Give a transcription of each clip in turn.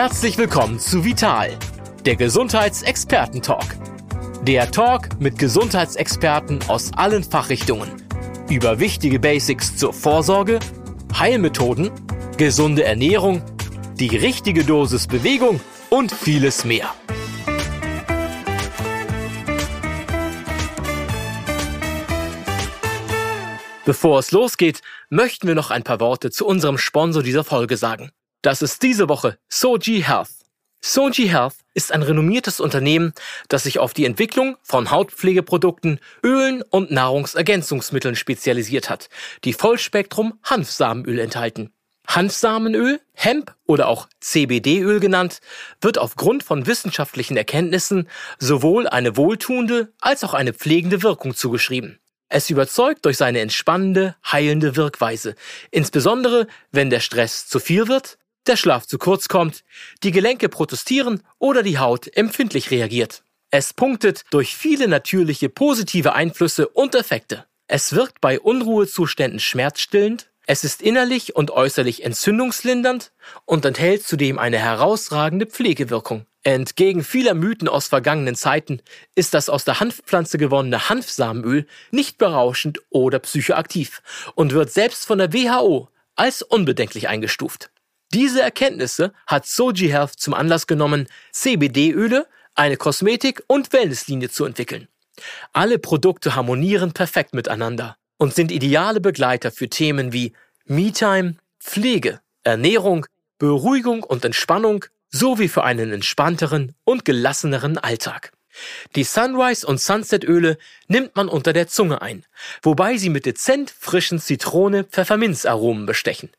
Herzlich willkommen zu Vital, der Gesundheitsexperten-Talk. Der Talk mit Gesundheitsexperten aus allen Fachrichtungen über wichtige Basics zur Vorsorge, Heilmethoden, gesunde Ernährung, die richtige Dosis Bewegung und vieles mehr. Bevor es losgeht, möchten wir noch ein paar Worte zu unserem Sponsor dieser Folge sagen. Das ist diese Woche Soji Health. Soji Health ist ein renommiertes Unternehmen, das sich auf die Entwicklung von Hautpflegeprodukten, Ölen und Nahrungsergänzungsmitteln spezialisiert hat, die Vollspektrum Hanfsamenöl enthalten. Hanfsamenöl, Hemp oder auch CBD-Öl genannt, wird aufgrund von wissenschaftlichen Erkenntnissen sowohl eine wohltuende als auch eine pflegende Wirkung zugeschrieben. Es überzeugt durch seine entspannende, heilende Wirkweise, insbesondere wenn der Stress zu viel wird, der Schlaf zu kurz kommt, die Gelenke protestieren oder die Haut empfindlich reagiert. Es punktet durch viele natürliche positive Einflüsse und Effekte. Es wirkt bei Unruhezuständen schmerzstillend, es ist innerlich und äußerlich entzündungslindernd und enthält zudem eine herausragende Pflegewirkung. Entgegen vieler Mythen aus vergangenen Zeiten ist das aus der Hanfpflanze gewonnene Hanfsamenöl nicht berauschend oder psychoaktiv und wird selbst von der WHO als unbedenklich eingestuft. Diese Erkenntnisse hat Soji Health zum Anlass genommen, CBD-Öle, eine Kosmetik- und Wellnesslinie zu entwickeln. Alle Produkte harmonieren perfekt miteinander und sind ideale Begleiter für Themen wie Me-Time, Pflege, Ernährung, Beruhigung und Entspannung sowie für einen entspannteren und gelasseneren Alltag. Die Sunrise- und Sunset-Öle nimmt man unter der Zunge ein, wobei sie mit dezent frischen Zitrone-Pfefferminzaromen bestechen.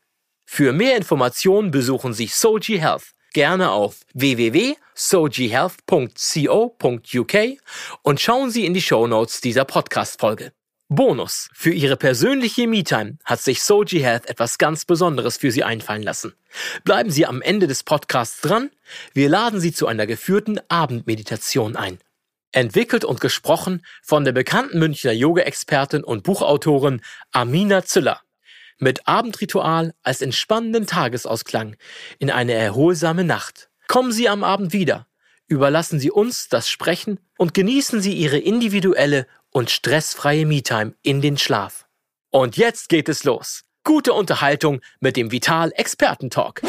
Für mehr Informationen besuchen Sie Soji Health gerne auf www.sojihealth.co.uk und schauen Sie in die Show Notes dieser Podcast-Folge. Bonus. Für Ihre persönliche Me-Time hat sich Soji Health etwas ganz Besonderes für Sie einfallen lassen. Bleiben Sie am Ende des Podcasts dran. Wir laden Sie zu einer geführten Abendmeditation ein. Entwickelt und gesprochen von der bekannten Münchner Yoga-Expertin und Buchautorin Amina Züller. Mit Abendritual als entspannenden Tagesausklang in eine erholsame Nacht. Kommen Sie am Abend wieder. Überlassen Sie uns das Sprechen und genießen Sie Ihre individuelle und stressfreie Me-Time in den Schlaf. Und jetzt geht es los. Gute Unterhaltung mit dem Vital Experten Talk.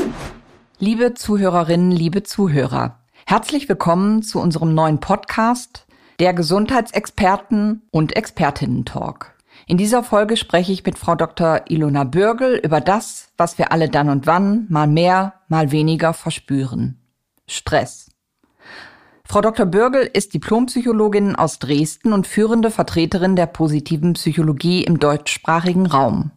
Liebe Zuhörerinnen, liebe Zuhörer, herzlich willkommen zu unserem neuen Podcast, der Gesundheitsexperten und Expertinnen Talk. In dieser Folge spreche ich mit Frau Dr. Ilona Bürgel über das, was wir alle dann und wann mal mehr, mal weniger verspüren. Stress. Frau Dr. Bürgel ist Diplompsychologin aus Dresden und führende Vertreterin der positiven Psychologie im deutschsprachigen Raum.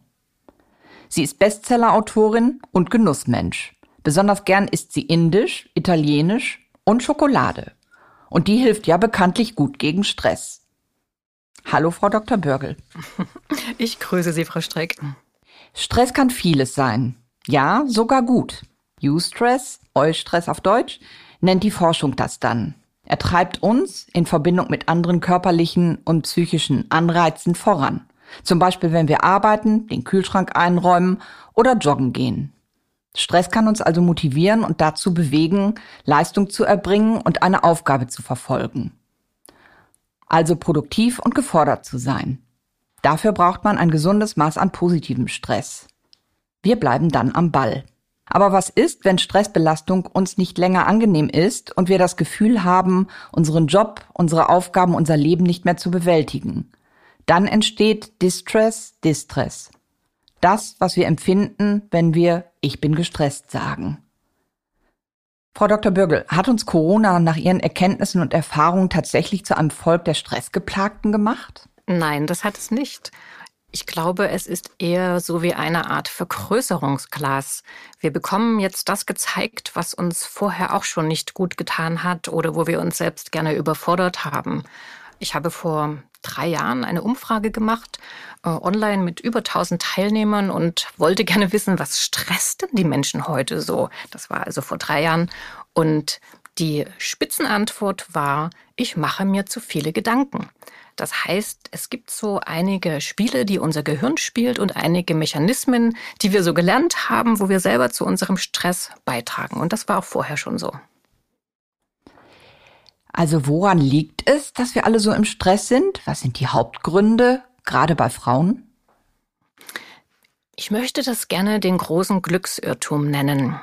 Sie ist Bestsellerautorin und Genussmensch. Besonders gern isst sie Indisch, Italienisch und Schokolade. Und die hilft ja bekanntlich gut gegen Stress. Hallo, Frau Dr. Bürgel. Ich grüße Sie, Frau Streck. Stress kann vieles sein. Ja, sogar gut. Eustress, Eustress auf Deutsch, nennt die Forschung das dann. Er treibt uns in Verbindung mit anderen körperlichen und psychischen Anreizen voran. Zum Beispiel, wenn wir arbeiten, den Kühlschrank einräumen oder joggen gehen. Stress kann uns also motivieren und dazu bewegen, Leistung zu erbringen und eine Aufgabe zu verfolgen. Also produktiv und gefordert zu sein. Dafür braucht man ein gesundes Maß an positivem Stress. Wir bleiben dann am Ball. Aber was ist, wenn Stressbelastung uns nicht länger angenehm ist und wir das Gefühl haben, unseren Job, unsere Aufgaben, unser Leben nicht mehr zu bewältigen? Dann entsteht Distress, Distress. Das, was wir empfinden, wenn wir Ich bin gestresst sagen. Frau Dr. Bürgel, hat uns Corona nach Ihren Erkenntnissen und Erfahrungen tatsächlich zu einem Volk der Stressgeplagten gemacht? Nein, das hat es nicht. Ich glaube, es ist eher so wie eine Art Vergrößerungsglas. Wir bekommen jetzt das gezeigt, was uns vorher auch schon nicht gut getan hat oder wo wir uns selbst gerne überfordert haben. Ich habe vor drei Jahren eine Umfrage gemacht, äh, online mit über 1000 Teilnehmern und wollte gerne wissen, was stresst denn die Menschen heute so? Das war also vor drei Jahren. Und Die Spitzenantwort war, ich mache mir zu viele Gedanken. Das heißt, es gibt so einige Spiele, die unser Gehirn spielt und einige Mechanismen, die wir so gelernt haben, wo wir selber zu unserem Stress beitragen. Und das war auch vorher schon so. Also woran liegt es, dass wir alle so im Stress sind? Was sind die Hauptgründe, gerade bei Frauen? Ich möchte das gerne den großen Glücksirrtum nennen.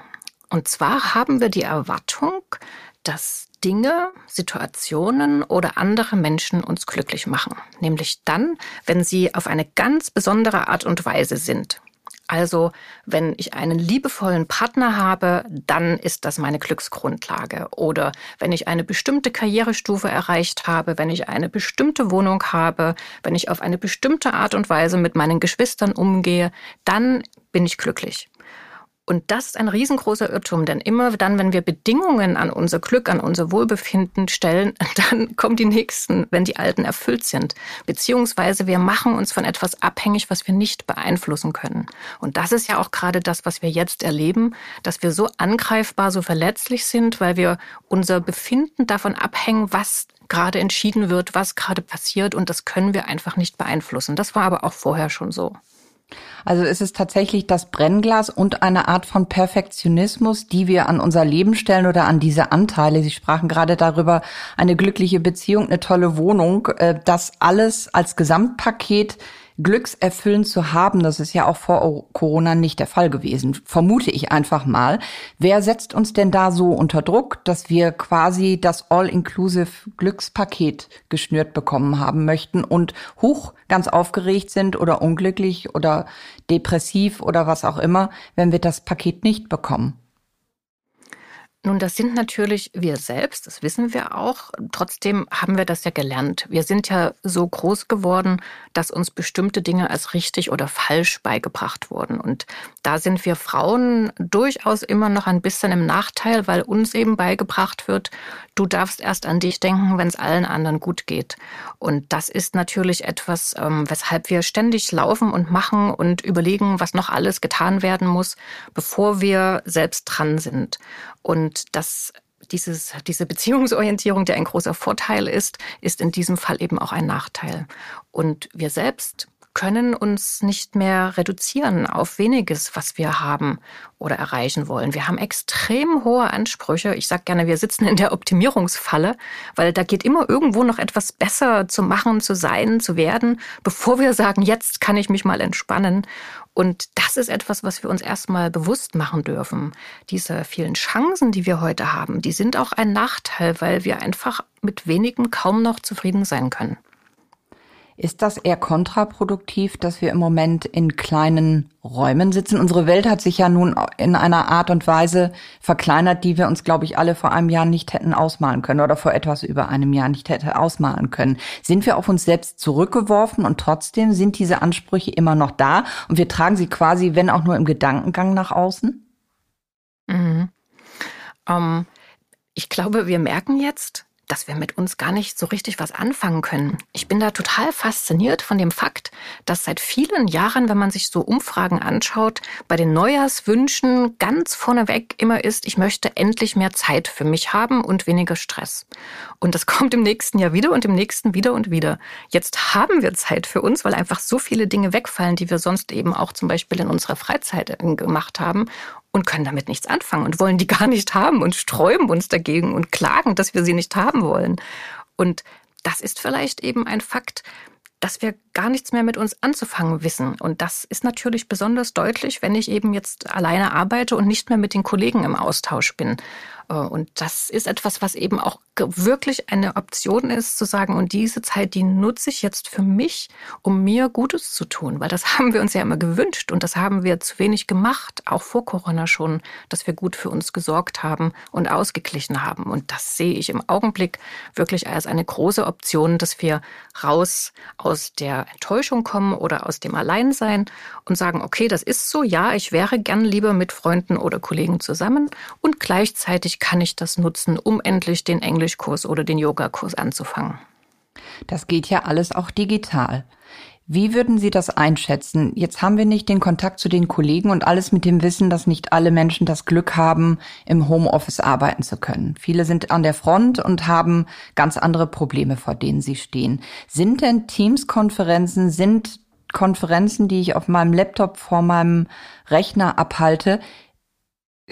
Und zwar haben wir die Erwartung, dass Dinge, Situationen oder andere Menschen uns glücklich machen. Nämlich dann, wenn sie auf eine ganz besondere Art und Weise sind. Also, wenn ich einen liebevollen Partner habe, dann ist das meine Glücksgrundlage. Oder wenn ich eine bestimmte Karrierestufe erreicht habe, wenn ich eine bestimmte Wohnung habe, wenn ich auf eine bestimmte Art und Weise mit meinen Geschwistern umgehe, dann bin ich glücklich. Und das ist ein riesengroßer Irrtum, denn immer dann, wenn wir Bedingungen an unser Glück, an unser Wohlbefinden stellen, dann kommen die nächsten, wenn die alten erfüllt sind. Beziehungsweise wir machen uns von etwas abhängig, was wir nicht beeinflussen können. Und das ist ja auch gerade das, was wir jetzt erleben, dass wir so angreifbar, so verletzlich sind, weil wir unser Befinden davon abhängen, was gerade entschieden wird, was gerade passiert. Und das können wir einfach nicht beeinflussen. Das war aber auch vorher schon so. Also es ist tatsächlich das Brennglas und eine Art von Perfektionismus, die wir an unser Leben stellen oder an diese Anteile. Sie sprachen gerade darüber, eine glückliche Beziehung, eine tolle Wohnung, äh, das alles als Gesamtpaket glückserfüllend zu haben. Das ist ja auch vor Corona nicht der Fall gewesen, vermute ich einfach mal. Wer setzt uns denn da so unter Druck, dass wir quasi das All-Inclusive Glückspaket geschnürt bekommen haben möchten und hoch ganz aufgeregt sind oder unglücklich oder depressiv oder was auch immer, wenn wir das Paket nicht bekommen? Nun, das sind natürlich wir selbst, das wissen wir auch. Trotzdem haben wir das ja gelernt. Wir sind ja so groß geworden, dass uns bestimmte Dinge als richtig oder falsch beigebracht wurden. Und da sind wir Frauen durchaus immer noch ein bisschen im Nachteil, weil uns eben beigebracht wird, du darfst erst an dich denken, wenn es allen anderen gut geht. Und das ist natürlich etwas, ähm, weshalb wir ständig laufen und machen und überlegen, was noch alles getan werden muss, bevor wir selbst dran sind. Und das dieses, diese Beziehungsorientierung, die ein großer Vorteil ist, ist in diesem Fall eben auch ein Nachteil. Und wir selbst können uns nicht mehr reduzieren auf weniges, was wir haben oder erreichen wollen. Wir haben extrem hohe Ansprüche. Ich sage gerne, wir sitzen in der Optimierungsfalle, weil da geht immer irgendwo noch etwas besser zu machen, zu sein, zu werden, bevor wir sagen, jetzt kann ich mich mal entspannen. Und das ist etwas, was wir uns erstmal bewusst machen dürfen. Diese vielen Chancen, die wir heute haben, die sind auch ein Nachteil, weil wir einfach mit wenigen kaum noch zufrieden sein können. Ist das eher kontraproduktiv, dass wir im Moment in kleinen Räumen sitzen? Unsere Welt hat sich ja nun in einer Art und Weise verkleinert, die wir uns, glaube ich, alle vor einem Jahr nicht hätten ausmalen können oder vor etwas über einem Jahr nicht hätte ausmalen können. Sind wir auf uns selbst zurückgeworfen und trotzdem sind diese Ansprüche immer noch da und wir tragen sie quasi, wenn auch nur im Gedankengang nach außen? Mhm. Um, ähm, ich glaube, wir merken jetzt, dass wir mit uns gar nicht so richtig was anfangen können. Ich bin da total fasziniert von dem Fakt, dass seit vielen Jahren, wenn man sich so Umfragen anschaut, bei den Neujahrswünschen ganz vorneweg immer ist, ich möchte endlich mehr Zeit für mich haben und weniger Stress. Und das kommt im nächsten Jahr wieder und im nächsten wieder und wieder. Jetzt haben wir Zeit für uns, weil einfach so viele Dinge wegfallen, die wir sonst eben auch zum Beispiel in unserer Freizeit äh, gemacht haben und können damit nichts anfangen und wollen die gar nicht haben und sträuben uns dagegen und klagen, dass wir sie nicht haben wollen. Und das ist vielleicht eben ein Fakt, dass wir gar nichts mehr mit uns anzufangen wissen. Und das ist natürlich besonders deutlich, wenn ich eben jetzt alleine arbeite und nicht mehr mit den Kollegen im Austausch bin. Äh, und das ist etwas, was eben auch wirklich eine Option ist, zu sagen, und diese Zeit, die nutze ich jetzt für mich, um mir Gutes zu tun. Weil das haben wir uns ja immer gewünscht und das haben wir zu wenig gemacht, auch vor Corona schon, dass wir gut für uns gesorgt haben und ausgeglichen haben. Und das sehe ich im Augenblick wirklich als eine große Option, dass wir raus aus der Enttäuschung kommen oder aus dem Alleinsein und sagen, okay, das ist so, ja, ich wäre gern lieber mit Freunden oder Kollegen zusammen und gleichzeitig kann ich das nutzen, um endlich den Englischkurs oder den Yogakurs anzufangen. Das geht ja alles auch digital. Wie würden Sie das einschätzen? Jetzt haben wir nicht den Kontakt zu den Kollegen und alles mit dem Wissen, dass nicht alle Menschen das Glück haben, im Homeoffice arbeiten zu können. Viele sind an der Front und haben ganz andere Probleme, vor denen sie stehen. Sind denn Teams-Konferenzen, sind Konferenzen, die ich auf meinem Laptop vor meinem Rechner abhalte,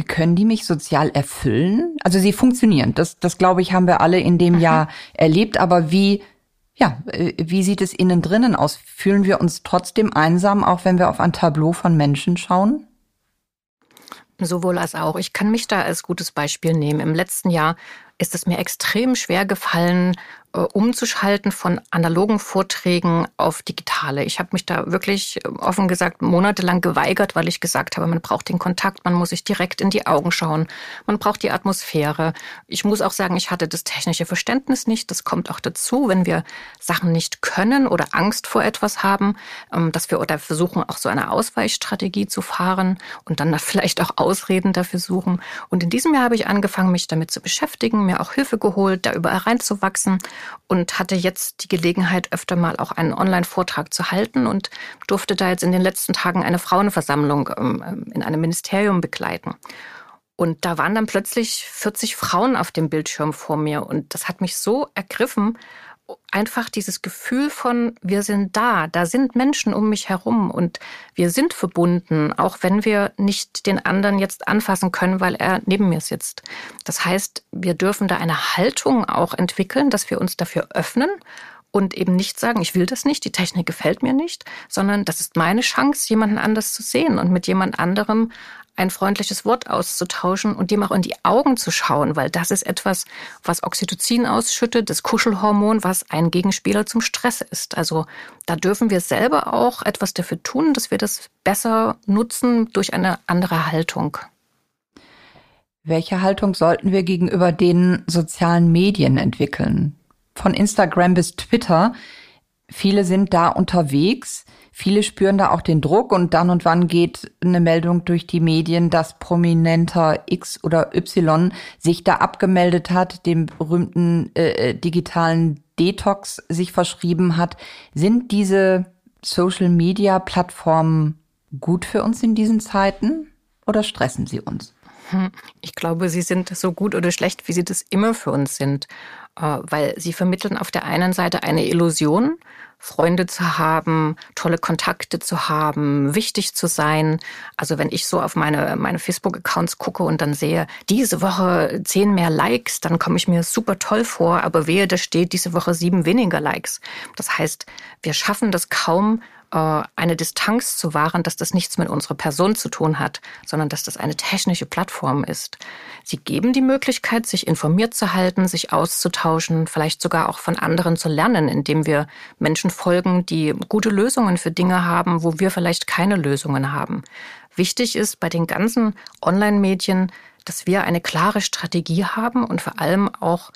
können die mich sozial erfüllen? Also sie funktionieren. Das, das glaube ich, haben wir alle in dem Aha. Jahr erlebt. Aber wie ja, äh, wie sieht es innen drinnen aus? Fühlen wir uns trotzdem einsam, auch wenn wir auf ein Tableau von Menschen schauen? Sowohl als auch. Ich kann mich da als gutes Beispiel nehmen. Im letzten Jahr ist es mir extrem schwer gefallen, umzuschalten von analogen Vorträgen auf digitale. Ich habe mich da wirklich äh, offen gesagt monatelang geweigert, weil ich gesagt habe, man braucht den Kontakt, man muss sich direkt in die Augen schauen, man braucht die Atmosphäre. Ich muss auch sagen, ich hatte das technische Verständnis nicht. Das kommt auch dazu, wenn wir Sachen nicht können oder Angst vor etwas haben, ähm, dass wir oder versuchen auch so eine Ausweichstrategie zu fahren und dann vielleicht auch Ausreden dafür suchen. Und in diesem Jahr habe ich angefangen, mich damit zu beschäftigen, mir auch Hilfe geholt, da überall reinzuwachsen und hatte jetzt die Gelegenheit, öfter mal auch einen Online-Vortrag zu halten und durfte da jetzt in den letzten Tagen eine Frauenversammlung ähm, in einem Ministerium begleiten. Und da waren dann plötzlich 40 Frauen auf dem Bildschirm vor mir und das hat mich so ergriffen einfach dieses Gefühl von, wir sind da, da sind Menschen um mich herum und wir sind verbunden, auch wenn wir nicht den anderen jetzt anfassen können, weil er neben mir sitzt. Das heißt, wir dürfen da eine Haltung auch entwickeln, dass wir uns dafür öffnen und eben nicht sagen, ich will das nicht, die Technik gefällt mir nicht, sondern das ist meine Chance, jemanden anders zu sehen und mit jemand anderem ein freundliches Wort auszutauschen und dem auch in die Augen zu schauen, weil das ist etwas, was Oxytocin ausschüttet, das Kuschelhormon, was ein Gegenspieler zum Stress ist. Also da dürfen wir selber auch etwas dafür tun, dass wir das besser nutzen durch eine andere Haltung. Welche Haltung sollten wir gegenüber den sozialen Medien entwickeln? Von Instagram bis Twitter. Viele sind da unterwegs. Viele spüren da auch den Druck und dann und wann geht eine Meldung durch die Medien, dass prominenter X oder Y sich da abgemeldet hat, dem berühmten äh, äh, digitalen Detox sich verschrieben hat. Sind diese Social-Media-Plattformen gut für uns in diesen Zeiten oder stressen sie uns? Hm, ich glaube, sie sind so gut oder schlecht, wie sie das immer für uns sind, äh, weil sie vermitteln auf der einen Seite eine Illusion, Freunde zu haben, tolle Kontakte zu haben, wichtig zu sein. Also wenn ich so auf meine, meine Facebook-Accounts gucke und dann sehe, diese Woche zehn mehr Likes, dann komme ich mir super toll vor, aber wehe, da steht diese Woche sieben weniger Likes. Das heißt, wir schaffen das kaum, eine Distanz zu wahren, dass das nichts mit unserer Person zu tun hat, sondern dass das eine technische Plattform ist. Sie geben die Möglichkeit, sich informiert zu halten, sich auszutauschen, vielleicht sogar auch von anderen zu lernen, indem wir Menschen folgen, die gute Lösungen für Dinge haben, wo wir vielleicht keine Lösungen haben. Wichtig ist bei den ganzen Online-Medien, dass wir eine klare Strategie haben und vor allem auch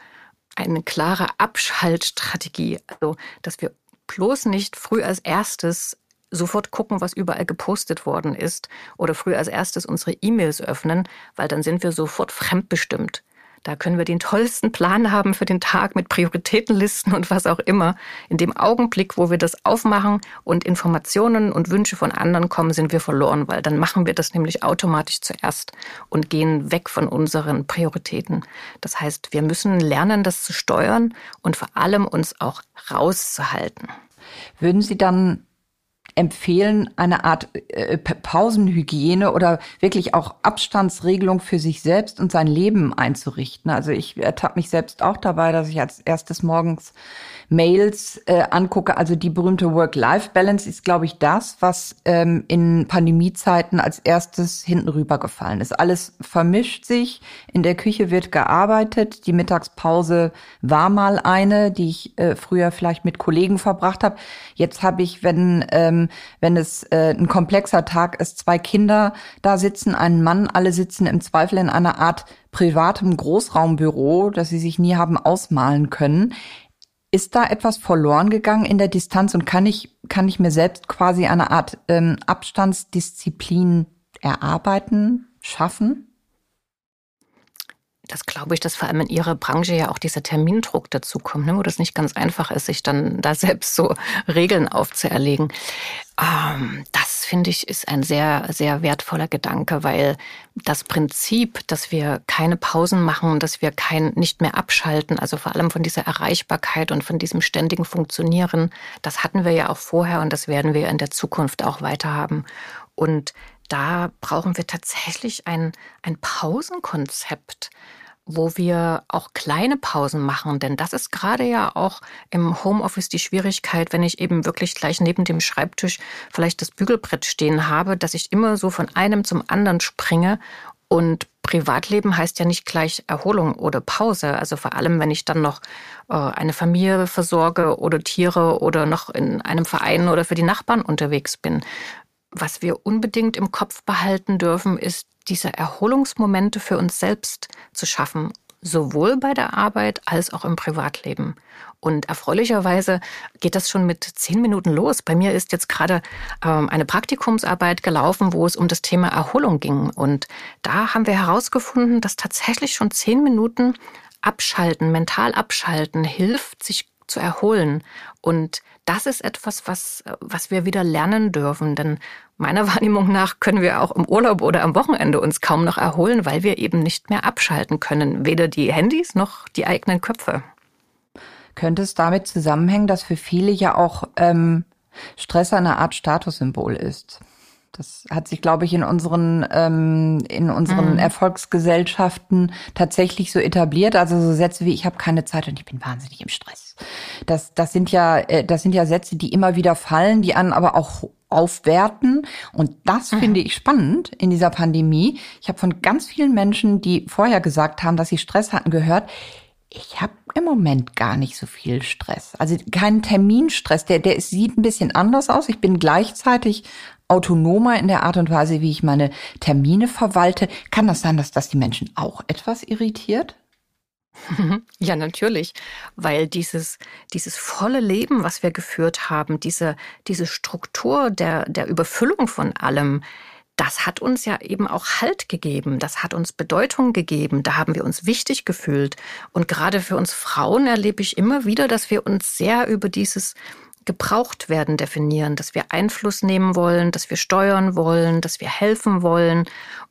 eine klare Abschaltstrategie. Also, dass wir bloß nicht früh als erstes sofort gucken, was überall gepostet worden ist oder früh als erstes unsere E-Mails öffnen, weil dann sind wir sofort fremdbestimmt. Da können wir den tollsten Plan haben für den Tag mit Prioritätenlisten und was auch immer. In dem Augenblick, wo wir das aufmachen und Informationen und Wünsche von anderen kommen, sind wir verloren, weil dann machen wir das nämlich automatisch zuerst und gehen weg von unseren Prioritäten. Das heißt, wir müssen lernen, das zu steuern und vor allem uns auch rauszuhalten. Würden Sie dann empfehlen, eine Art äh, Pausenhygiene oder wirklich auch Abstandsregelung für sich selbst und sein Leben einzurichten. Also ich ertappe mich selbst auch dabei, dass ich als erstes morgens Mails äh, angucke. Also die berühmte Work-Life-Balance ist, glaube ich, das, was ähm, in Pandemiezeiten als erstes hinten rübergefallen ist. Alles vermischt sich. In der Küche wird gearbeitet. Die Mittagspause war mal eine, die ich äh, früher vielleicht mit Kollegen verbracht habe. Jetzt habe ich, wenn ähm, wenn es äh, ein komplexer Tag ist, zwei Kinder da sitzen, einen Mann, alle sitzen im Zweifel in einer Art privatem Großraumbüro, das sie sich nie haben ausmalen können. Ist da etwas verloren gegangen in der Distanz und kann ich, kann ich mir selbst quasi eine Art ähm, Abstandsdisziplin erarbeiten, schaffen? Das glaube ich, dass vor allem in Ihrer Branche ja auch dieser Termindruck dazukommt, ne, wo das nicht ganz einfach ist, sich dann da selbst so Regeln aufzuerlegen. Ähm, das finde ich ist ein sehr, sehr wertvoller Gedanke, weil das Prinzip, dass wir keine Pausen machen, dass wir kein, nicht mehr abschalten, also vor allem von dieser Erreichbarkeit und von diesem ständigen Funktionieren, das hatten wir ja auch vorher und das werden wir in der Zukunft auch weiter haben. Und da brauchen wir tatsächlich ein, ein Pausenkonzept, wo wir auch kleine Pausen machen. Denn das ist gerade ja auch im Homeoffice die Schwierigkeit, wenn ich eben wirklich gleich neben dem Schreibtisch vielleicht das Bügelbrett stehen habe, dass ich immer so von einem zum anderen springe. Und Privatleben heißt ja nicht gleich Erholung oder Pause. Also vor allem, wenn ich dann noch äh, eine Familie versorge oder Tiere oder noch in einem Verein oder für die Nachbarn unterwegs bin. Was wir unbedingt im Kopf behalten dürfen, ist, diese Erholungsmomente für uns selbst zu schaffen, sowohl bei der Arbeit als auch im Privatleben. Und erfreulicherweise geht das schon mit zehn Minuten los. Bei mir ist jetzt gerade ähm, eine Praktikumsarbeit gelaufen, wo es um das Thema Erholung ging. Und da haben wir herausgefunden, dass tatsächlich schon zehn Minuten abschalten, mental abschalten, hilft, sich zu erholen. Und das ist etwas, was, was wir wieder lernen dürfen. Denn meiner Wahrnehmung nach können wir auch im Urlaub oder am Wochenende uns kaum noch erholen, weil wir eben nicht mehr abschalten können. Weder die Handys noch die eigenen Köpfe. Könnte es damit zusammenhängen, dass für viele ja auch ähm, Stress eine Art Statussymbol ist? Das hat sich, glaube ich, in unseren ähm, in unseren mhm. Erfolgsgesellschaften tatsächlich so etabliert. Also so Sätze wie ich habe keine Zeit und ich bin wahnsinnig im Stress. Das das sind ja äh, das sind ja Sätze, die immer wieder fallen, die an aber auch aufwerten. Und das mhm. finde ich spannend in dieser Pandemie. Ich habe von ganz vielen Menschen, die vorher gesagt haben, dass sie Stress hatten, gehört. Ich habe im Moment gar nicht so viel Stress. Also keinen Terminstress. Der, der sieht ein bisschen anders aus. Ich bin gleichzeitig autonomer in der Art und Weise, wie ich meine Termine verwalte. Kann das sein, dass das die Menschen auch etwas irritiert? Ja, natürlich, weil dieses, dieses volle Leben, was wir geführt haben, diese, diese Struktur der, der Überfüllung von allem, das hat uns ja eben auch Halt gegeben, das hat uns Bedeutung gegeben, da haben wir uns wichtig gefühlt. Und gerade für uns Frauen erlebe ich immer wieder, dass wir uns sehr über dieses gebraucht werden definieren, dass wir Einfluss nehmen wollen, dass wir steuern wollen, dass wir helfen wollen.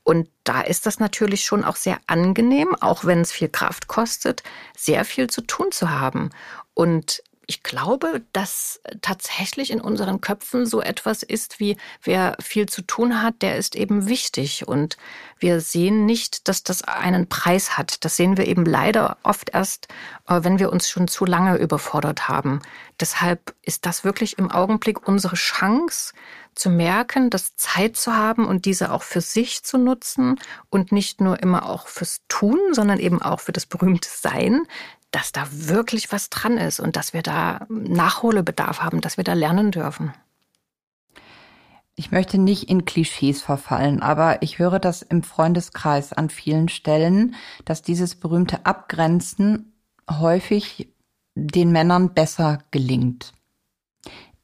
Und da ist das natürlich schon auch sehr angenehm, auch wenn es viel Kraft kostet, sehr viel zu tun zu haben. Und ich glaube, dass tatsächlich in unseren Köpfen so etwas ist wie, wer viel zu tun hat, der ist eben wichtig. Und wir sehen nicht, dass das einen Preis hat. Das sehen wir eben leider oft erst, äh, wenn wir uns schon zu lange überfordert haben. Deshalb ist das wirklich im Augenblick unsere Chance, zu merken, dass Zeit zu haben und diese auch für sich zu nutzen und nicht nur immer auch fürs Tun, sondern eben auch für das berühmte Sein, dass da wirklich was dran ist und dass wir da Nachholbedarf haben, dass wir da lernen dürfen. Ich möchte nicht in Klischees verfallen, aber ich höre das im Freundeskreis an vielen Stellen, dass dieses berühmte Abgrenzen häufig den Männern besser gelingt.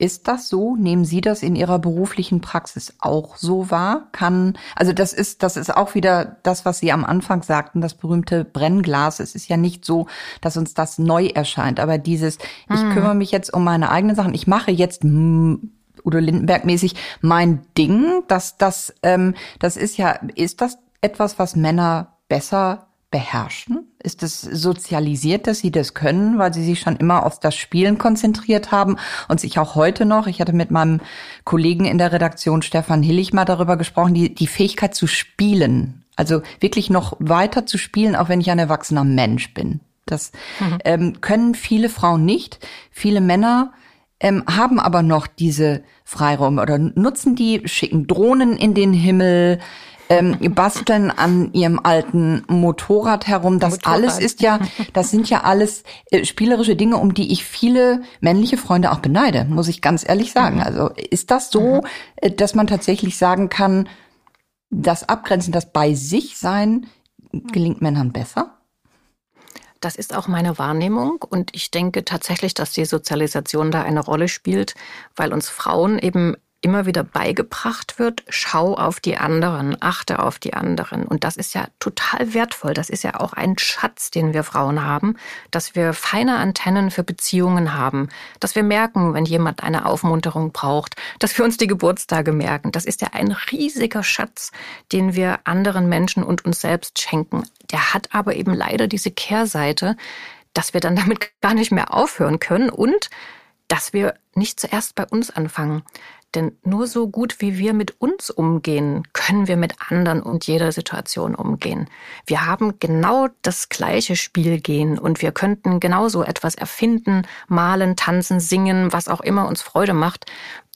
Ist das so? Nehmen Sie das in Ihrer beruflichen Praxis auch so wahr? Kann, also das ist, das ist auch wieder das, was Sie am Anfang sagten, das berühmte Brennglas. Es ist ja nicht so, dass uns das neu erscheint, aber dieses, hm. ich kümmere mich jetzt um meine eigenen Sachen, ich mache jetzt Udo Lindenberg mäßig mein Ding, das, das, ähm, das ist ja, ist das etwas, was Männer besser beherrschen? Ist es sozialisiert, dass sie das können, weil sie sich schon immer auf das Spielen konzentriert haben und sich auch heute noch, ich hatte mit meinem Kollegen in der Redaktion Stefan Hillig mal darüber gesprochen, die, die Fähigkeit zu spielen, also wirklich noch weiter zu spielen, auch wenn ich ein erwachsener Mensch bin. Das mhm. ähm, können viele Frauen nicht. Viele Männer ähm, haben aber noch diese Freiräume oder nutzen die, schicken Drohnen in den Himmel, ähm, basteln an ihrem alten Motorrad herum. Das Motorrad. alles ist ja, das sind ja alles äh, spielerische Dinge, um die ich viele männliche Freunde auch beneide, muss ich ganz ehrlich sagen. Mhm. Also ist das so, mhm. Äh, dass man tatsächlich sagen kann, das Abgrenzen, das bei sich sein, gelingt Männern besser? Das ist auch meine Wahrnehmung und ich denke tatsächlich, dass die Sozialisation da eine Rolle spielt, weil uns Frauen eben immer wieder beigebracht wird, schau auf die anderen, achte auf die anderen. Und das ist ja total wertvoll. Das ist ja auch ein Schatz, den wir Frauen haben, dass wir feine Antennen für Beziehungen haben, dass wir merken, wenn jemand eine Aufmunterung braucht, dass wir uns die Geburtstage merken. Das ist ja ein riesiger Schatz, den wir anderen Menschen und uns selbst schenken. Der hat aber eben leider diese Kehrseite, dass wir dann damit gar nicht mehr aufhören können und dass wir nicht zuerst bei uns anfangen. Denn nur so gut wie wir mit uns umgehen, können wir mit anderen und jeder Situation umgehen. Wir haben genau das gleiche Spielgehen und wir könnten genauso etwas erfinden, malen, tanzen, singen, was auch immer uns Freude macht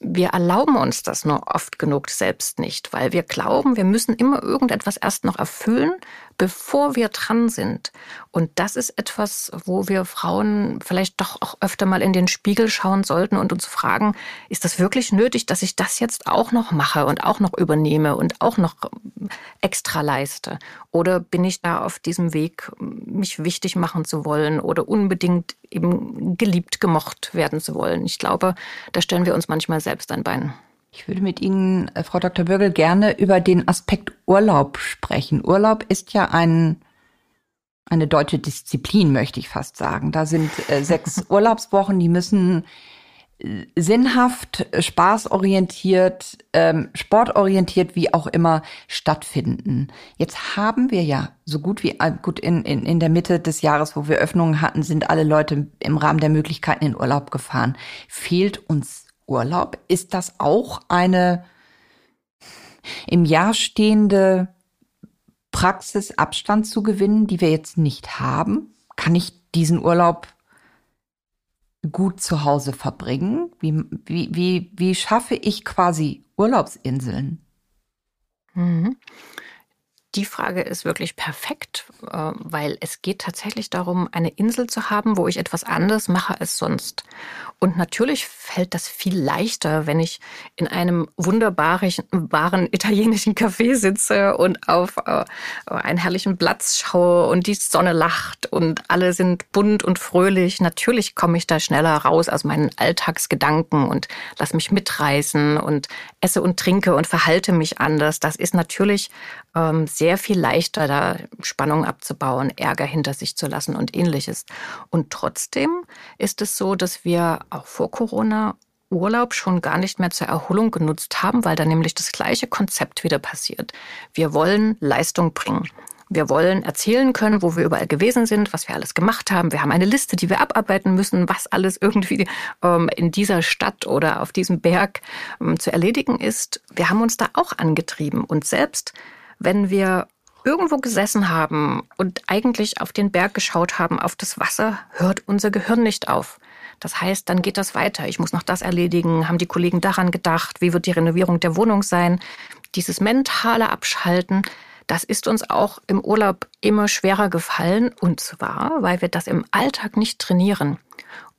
wir erlauben uns das nur oft genug selbst nicht, weil wir glauben, wir müssen immer irgendetwas erst noch erfüllen, bevor wir dran sind. Und das ist etwas, wo wir Frauen vielleicht doch auch öfter mal in den Spiegel schauen sollten und uns fragen, ist das wirklich nötig, dass ich das jetzt auch noch mache und auch noch übernehme und auch noch extra leiste? Oder bin ich da auf diesem Weg, mich wichtig machen zu wollen oder unbedingt eben geliebt, gemocht werden zu wollen? Ich glaube, da stellen wir uns manchmal selbst ein Bein. Ich würde mit Ihnen, äh, Frau Dr. Bürgel, gerne über den Aspekt Urlaub sprechen. Urlaub ist ja ein, eine deutsche Disziplin, möchte ich fast sagen. Da sind äh, sechs Urlaubswochen, die müssen äh, sinnhaft, spaßorientiert, ähm, sportorientiert, wie auch immer stattfinden. Jetzt haben wir ja so gut wie äh, gut in, in, in der Mitte des Jahres, wo wir Öffnungen hatten, sind alle Leute im Rahmen der Möglichkeiten in Urlaub gefahren. Fehlt uns Urlaub, ist das auch eine im Jahr stehende Praxis, Abstand zu gewinnen, die wir jetzt nicht haben? Kann ich diesen Urlaub gut zu Hause verbringen? Wie, wie, wie, wie schaffe ich quasi Urlaubsinseln? Mhm. Die Frage ist wirklich perfekt, äh, weil es geht tatsächlich darum, eine Insel zu haben, wo ich etwas anderes mache als sonst. Und natürlich fällt das viel leichter, wenn ich in einem wunderbaren italienischen Café sitze und auf äh, einen herrlichen Platz schaue und die Sonne lacht und alle sind bunt und fröhlich. Natürlich komme ich da schneller raus aus meinen Alltagsgedanken und lass mich mitreißen und esse und trinke und verhalte mich anders. Das ist natürlich ähm, sehr viel leichter, da Spannung abzubauen, Ärger hinter sich zu lassen und ähnliches. Und trotzdem ist es so, dass wir auch vor Corona Urlaub schon gar nicht mehr zur Erholung genutzt haben, weil da nämlich das gleiche Konzept wieder passiert. Wir wollen Leistung bringen. Wir wollen erzählen können, wo wir überall gewesen sind, was wir alles gemacht haben. Wir haben eine Liste, die wir abarbeiten müssen, was alles irgendwie ähm, in dieser Stadt oder auf diesem Berg ähm, zu erledigen ist. Wir haben uns da auch angetrieben. Und selbst wenn wir irgendwo gesessen haben und eigentlich auf den Berg geschaut haben, auf das Wasser, hört unser Gehirn nicht auf. Das heißt, dann geht das weiter. Ich muss noch das erledigen. Haben die Kollegen daran gedacht? Wie wird die Renovierung der Wohnung sein? Dieses mentale Abschalten, das ist uns auch im Urlaub immer schwerer gefallen. Und zwar, weil wir das im Alltag nicht trainieren.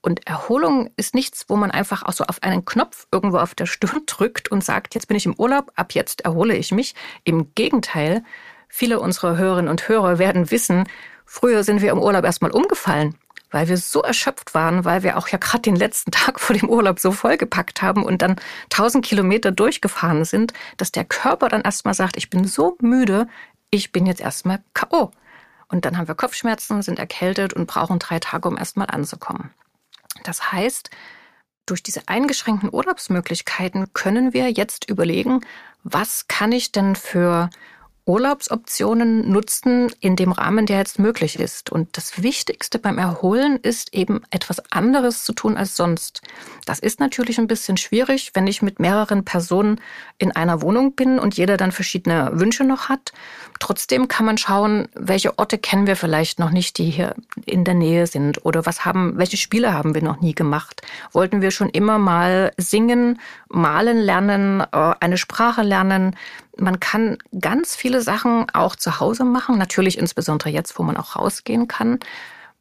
Und Erholung ist nichts, wo man einfach auch so auf einen Knopf irgendwo auf der Stirn drückt und sagt, jetzt bin ich im Urlaub, ab jetzt erhole ich mich. Im Gegenteil, viele unserer Hörerinnen und Hörer werden wissen, früher sind wir im Urlaub erstmal umgefallen weil wir so erschöpft waren, weil wir auch ja gerade den letzten Tag vor dem Urlaub so vollgepackt haben und dann tausend Kilometer durchgefahren sind, dass der Körper dann erstmal sagt, ich bin so müde, ich bin jetzt erstmal K.O. Und dann haben wir Kopfschmerzen, sind erkältet und brauchen drei Tage, um erstmal anzukommen. Das heißt, durch diese eingeschränkten Urlaubsmöglichkeiten können wir jetzt überlegen, was kann ich denn für Urlaubsoptionen nutzen in dem Rahmen, der jetzt möglich ist. Und das Wichtigste beim Erholen ist eben etwas anderes zu tun als sonst. Das ist natürlich ein bisschen schwierig, wenn ich mit mehreren Personen in einer Wohnung bin und jeder dann verschiedene Wünsche noch hat. Trotzdem kann man schauen, welche Orte kennen wir vielleicht noch nicht, die hier in der Nähe sind oder was haben, welche Spiele haben wir noch nie gemacht? Wollten wir schon immer mal singen, malen lernen, äh, eine Sprache lernen? Man kann ganz viele Sachen auch zu Hause machen, natürlich insbesondere jetzt, wo man auch rausgehen kann.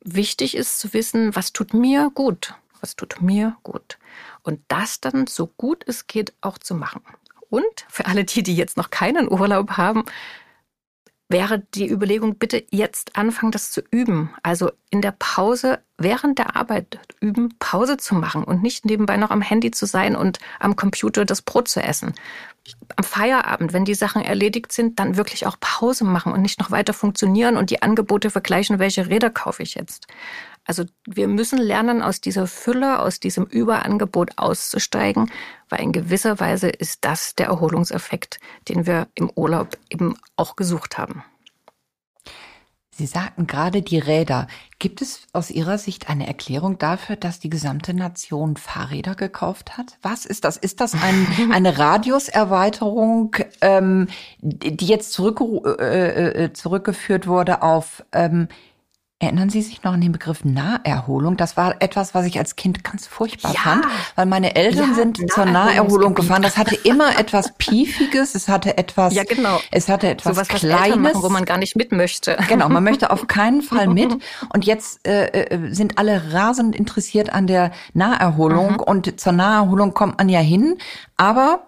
Wichtig ist zu wissen, was tut mir gut, was tut mir gut. Und das dann so gut es geht auch zu machen. Und für alle die, die jetzt noch keinen Urlaub haben, wäre die Überlegung, bitte jetzt anfangen, das zu üben. Also in der Pause, während der Arbeit üben, Pause zu machen und nicht nebenbei noch am Handy zu sein und am Computer das Brot zu essen. Am Feierabend, wenn die Sachen erledigt sind, dann wirklich auch Pause machen und nicht noch weiter funktionieren und die Angebote vergleichen, welche Räder kaufe ich jetzt. Also wir müssen lernen, aus dieser Fülle, aus diesem Überangebot auszusteigen, weil in gewisser Weise ist das der Erholungseffekt, den wir im Urlaub eben auch gesucht haben. Sie sagten gerade die Räder. Gibt es aus Ihrer Sicht eine Erklärung dafür, dass die gesamte Nation Fahrräder gekauft hat? Was ist das? Ist das ein, eine Radiuserweiterung, ähm, die jetzt zurück, äh, äh, zurückgeführt wurde auf ähm, Erinnern Sie sich noch an den Begriff Naherholung? Das war etwas, was ich als Kind ganz furchtbar ja. fand, weil meine Eltern ja, sind zur Naherholung gefahren. Das hatte immer etwas Piefiges, es hatte etwas, ja, genau. es hatte etwas so was, Kleines. Machen, wo man gar nicht mit möchte. Genau, man möchte auf keinen Fall mit. Und jetzt äh, äh, sind alle rasend interessiert an der Naherholung. Mhm. Und zur Naherholung kommt man ja hin, aber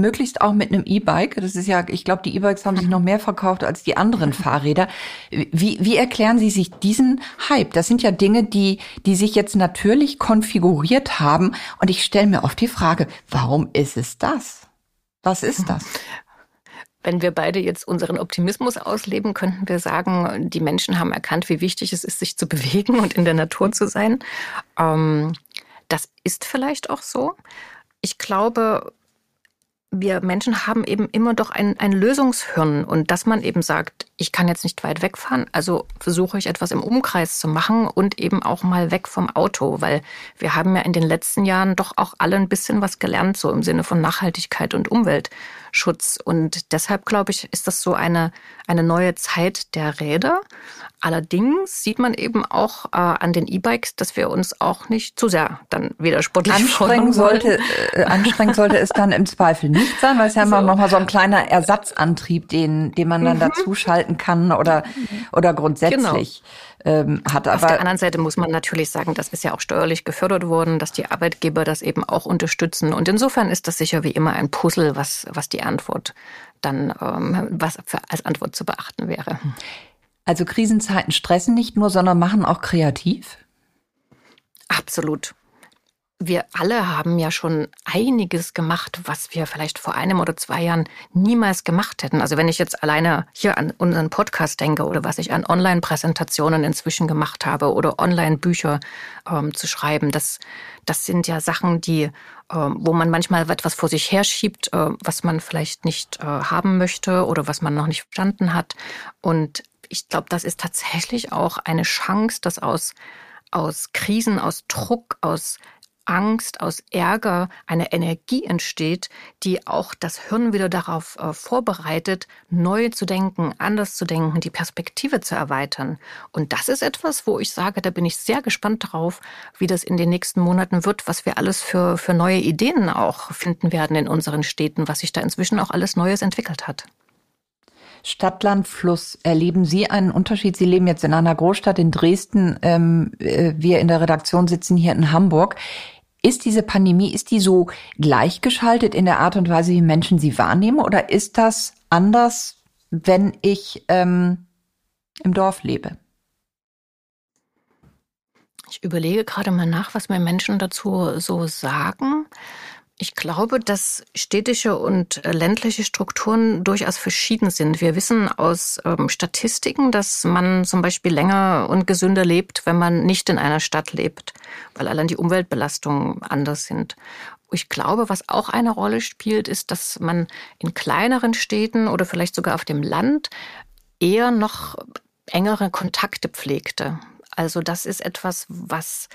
möglichst auch mit einem E-Bike. Das ist ja, ich glaube, die E-Bikes haben sich noch mehr verkauft als die anderen Fahrräder. Wie, wie erklären Sie sich diesen Hype? Das sind ja Dinge, die, die sich jetzt natürlich konfiguriert haben. Und ich stelle mir oft die Frage, warum ist es das? Was ist das? Wenn wir beide jetzt unseren Optimismus ausleben, könnten wir sagen, die Menschen haben erkannt, wie wichtig es ist, sich zu bewegen und in der Natur zu sein. Ähm, das ist vielleicht auch so. Ich glaube, wir Menschen haben eben immer doch ein, ein Lösungshirn und dass man eben sagt, ich kann jetzt nicht weit wegfahren, also versuche ich etwas im Umkreis zu machen und eben auch mal weg vom Auto, weil wir haben ja in den letzten Jahren doch auch alle ein bisschen was gelernt, so im Sinne von Nachhaltigkeit und Umweltschutz. Und deshalb glaube ich, ist das so eine, eine neue Zeit der Räder. Allerdings sieht man eben auch äh, an den E-Bikes, dass wir uns auch nicht zu sehr dann wieder sportlich anstrengen sollte. Äh, anstrengend sollte es dann im Zweifel nicht sein, weil es ja immer so. noch mal so ein kleiner Ersatzantrieb, den, den man dann mhm. dazu schalten kann oder oder grundsätzlich genau. Ähm, hat. Aber Auf der anderen Seite muss man natürlich sagen, das ist ja auch steuerlich gefördert worden, dass die Arbeitgeber das eben auch unterstützen. Und insofern ist das sicher wie immer ein Puzzle, was was die Antwort dann ähm, was für, als Antwort zu beachten wäre. Also Krisenzeiten stressen nicht nur, sondern machen auch kreativ? Absolut. Wir alle haben ja schon einiges gemacht, was wir vielleicht vor einem oder zwei Jahren niemals gemacht hätten. Also wenn ich jetzt alleine hier an unseren Podcast denke oder was ich an Online-Präsentationen inzwischen gemacht habe oder Online-Bücher ähm, zu schreiben, das, das sind ja Sachen, die, ähm, wo man manchmal etwas vor sich herschiebt, äh, was man vielleicht nicht äh, haben möchte oder was man noch nicht verstanden hat. Und ich glaube, das ist tatsächlich auch eine Chance, dass aus, aus Krisen, aus Druck, aus Angst, aus Ärger eine Energie entsteht, die auch das Hirn wieder darauf äh, vorbereitet, neu zu denken, anders zu denken, die Perspektive zu erweitern. Und das ist etwas, wo ich sage, da bin ich sehr gespannt drauf, wie das in den nächsten Monaten wird, was wir alles für, für neue Ideen auch finden werden in unseren Städten, was sich da inzwischen auch alles Neues entwickelt hat. Stadt, Land, Fluss. Erleben Sie einen Unterschied? Sie leben jetzt in einer Großstadt in Dresden. Ähm, äh, wir in der Redaktion sitzen hier in Hamburg. Ist diese Pandemie, ist die so gleichgeschaltet in der Art und Weise, wie Menschen sie wahrnehmen? Oder ist das anders, wenn ich ähm, im Dorf lebe? Ich überlege gerade mal nach, was mir Menschen dazu so sagen. Ich glaube, dass städtische und äh, ländliche Strukturen durchaus verschieden sind. Wir wissen aus ähm, Statistiken, dass man zum Beispiel länger und gesünder lebt, wenn man nicht in einer Stadt lebt, weil allein die Umweltbelastungen anders sind. Ich glaube, was auch eine Rolle spielt, ist, dass man in kleineren Städten oder vielleicht sogar auf dem Land eher noch engere Kontakte pflegte. Also das ist etwas, was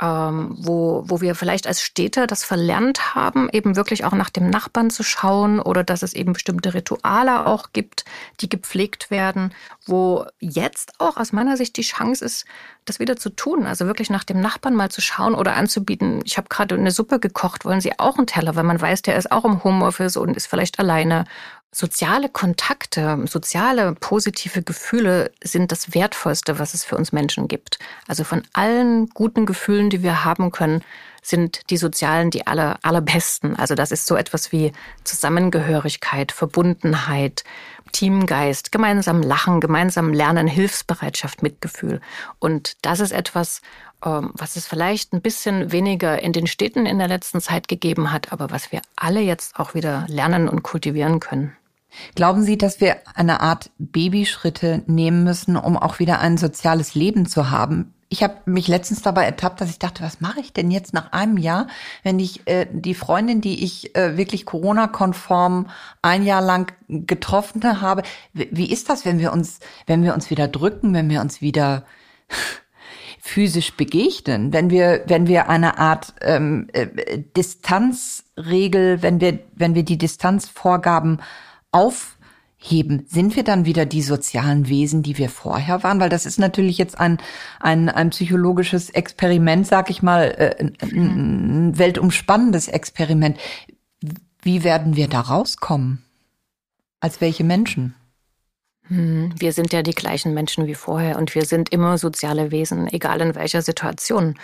ähm, wo, wo wir vielleicht als Städter das verlernt haben, eben wirklich auch nach dem Nachbarn zu schauen oder dass es eben bestimmte Rituale auch gibt, die gepflegt werden, wo jetzt auch aus meiner Sicht die Chance ist, das wieder zu tun. Also wirklich nach dem Nachbarn mal zu schauen oder anzubieten. Ich habe gerade eine Suppe gekocht, wollen Sie auch einen Teller? Weil man weiß, der ist auch im Homeoffice und ist vielleicht alleine. Soziale Kontakte, soziale positive Gefühle sind das Wertvollste, was es für uns Menschen gibt. Also von allen guten Gefühlen, die wir haben können, sind die sozialen die aller, allerbesten. Also das ist so etwas wie Zusammengehörigkeit, Verbundenheit, Teamgeist, gemeinsam lachen, gemeinsam lernen, Hilfsbereitschaft, Mitgefühl. Und das ist etwas, ähm, was es vielleicht ein bisschen weniger in den Städten in der letzten Zeit gegeben hat, aber was wir alle jetzt auch wieder lernen und kultivieren können. Glauben Sie, dass wir eine Art Babyschritte nehmen müssen, um auch wieder ein soziales Leben zu haben? Ich habe mich letztens dabei ertappt, dass ich dachte, was mache ich denn jetzt nach einem Jahr, wenn ich äh, die Freundin, die ich äh, wirklich Corona-konform ein Jahr lang getroffen habe, wie, ist das, wenn wir uns, wenn wir uns wieder drücken, wenn wir uns wieder physisch begegnen, wenn wir, wenn wir eine Art ähm, äh, Distanzregel, wenn wir, wenn wir die Distanzvorgaben aufheben, sind wir dann wieder die sozialen Wesen, die wir vorher waren? Weil das ist natürlich jetzt ein, ein, ein psychologisches Experiment, sag ich mal, äh, ein weltumspannendes Experiment. Wie werden wir da rauskommen? Als welche Menschen? Hm, wir sind ja die gleichen Menschen wie vorher und wir sind immer soziale Wesen, egal in welcher Situation.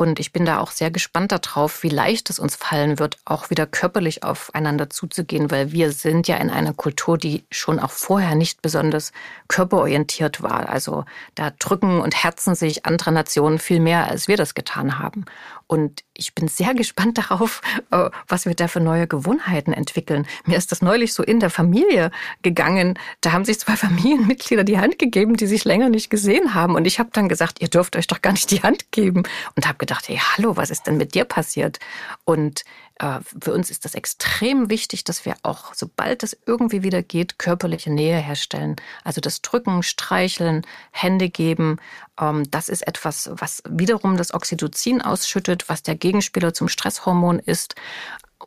Und ich bin da auch sehr gespannt darauf, wie leicht es uns fallen wird, auch wieder körperlich aufeinander zuzugehen, weil wir sind ja in einer Kultur, die schon auch vorher nicht besonders körperorientiert war. Also da drücken und herzen sich andere Nationen viel mehr, als wir das getan haben. Und ich bin sehr gespannt darauf, äh, was wir da für neue Gewohnheiten entwickeln. Mir ist das neulich so in der Familie gegangen. Da haben sich zwei Familienmitglieder die Hand gegeben, die sich länger nicht gesehen haben. Und ich habe dann gesagt, ihr dürft euch doch gar nicht die Hand geben. Und habe gedacht, hey, hallo, was ist denn mit dir passiert? Und äh, für uns ist das extrem wichtig, dass wir auch, sobald es irgendwie wieder geht, körperliche Nähe herstellen. Also das Drücken, Streicheln, Hände geben, ähm, das ist etwas, was wiederum das Oxytocin ausschüttet, was der Gegenspieler zum Stresshormon ist.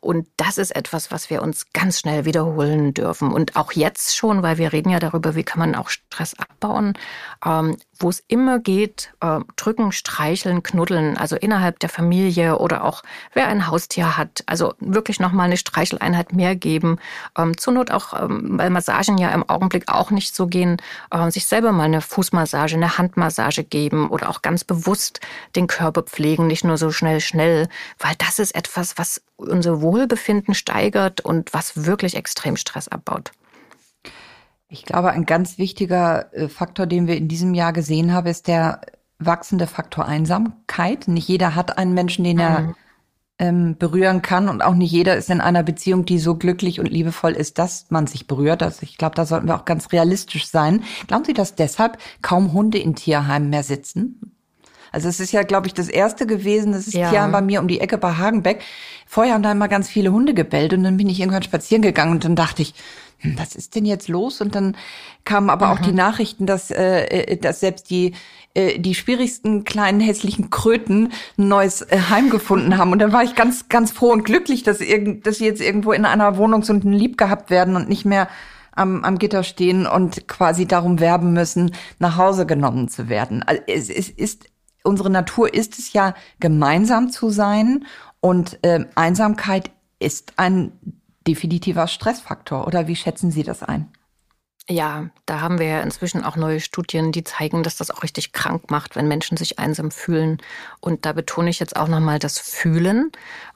Und das ist etwas, was wir uns ganz schnell wiederholen dürfen. Und auch jetzt schon, weil wir reden ja darüber, wie kann man auch Stress abbauen, ähm, wo es immer geht, äh, drücken, streicheln, knuddeln, also innerhalb der Familie oder auch wer ein Haustier hat. Also wirklich nochmal eine Streicheleinheit mehr geben. Ähm, zur Not auch, ähm, weil Massagen ja im Augenblick auch nicht so gehen, äh, sich selber mal eine Fußmassage, eine Handmassage geben oder auch ganz bewusst den Körper pflegen, nicht nur so schnell, schnell, weil das ist etwas, was unser Wohlbefinden steigert und was wirklich extrem Stress abbaut. Ich glaube, ein ganz wichtiger äh, Faktor, den wir in diesem Jahr gesehen haben, ist der wachsende Faktor Einsamkeit. Nicht jeder hat einen Menschen, den er mhm. ähm, berühren kann und auch nicht jeder ist in einer Beziehung, die so glücklich und liebevoll ist, dass man sich berührt. Also ich glaube, da sollten wir auch ganz realistisch sein. Glauben Sie, dass deshalb kaum Hunde in Tierheimen mehr sitzen? Also es ist ja, glaube ich, das erste gewesen, das ist ja. Tierheim bei mir um die Ecke bei Hagenbeck. Vorher haben da immer ganz viele Hunde gebellt und dann bin ich irgendwann spazieren gegangen und dann dachte ich, was ist denn jetzt los? Und dann kamen aber mhm. auch die Nachrichten, dass, äh, äh, dass selbst die äh, die schwierigsten kleinen hässlichen Kröten ein neues äh, Heim gefunden haben. Und dann war ich ganz, ganz froh und glücklich, dass, irgend, dass sie jetzt irgendwo in einer Wohnung so lieb gehabt werden und nicht mehr am, am Gitter stehen und quasi darum werben müssen, nach Hause genommen zu werden. Also es, es ist, unsere Natur ist es ja, gemeinsam zu sein und äh, Einsamkeit ist ein definitiver Stressfaktor. Oder wie schätzen Sie das ein? Ja, da haben wir ja inzwischen auch neue Studien, die zeigen, dass das auch richtig krank macht, wenn Menschen sich einsam fühlen. Und da betone ich jetzt auch nochmal das Fühlen,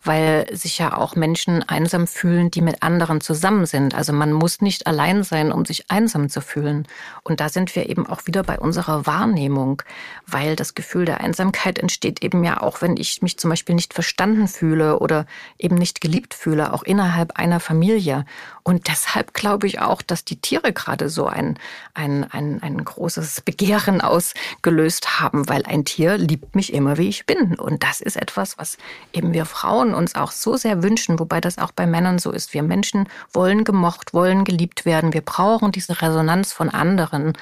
weil sich ja auch Menschen einsam fühlen, die mit anderen zusammen sind. Also man muss nicht allein sein, um sich einsam zu fühlen. Und da sind wir eben auch wieder bei unserer Wahrnehmung, weil das Gefühl der Einsamkeit entsteht eben ja auch, wenn ich mich zum Beispiel nicht verstanden fühle oder eben nicht geliebt fühle, auch innerhalb einer Familie. Und deshalb glaube ich auch, dass die Tiere gerade so ein, ein, ein, ein großes Begehren ausgelöst haben, weil ein Tier liebt mich immer, wie ich bin. Und das ist etwas, was eben wir Frauen uns auch so sehr wünschen, wobei das auch bei Männern so ist. Wir Menschen wollen gemocht, wollen geliebt werden. Wir brauchen diese Resonanz von anderen.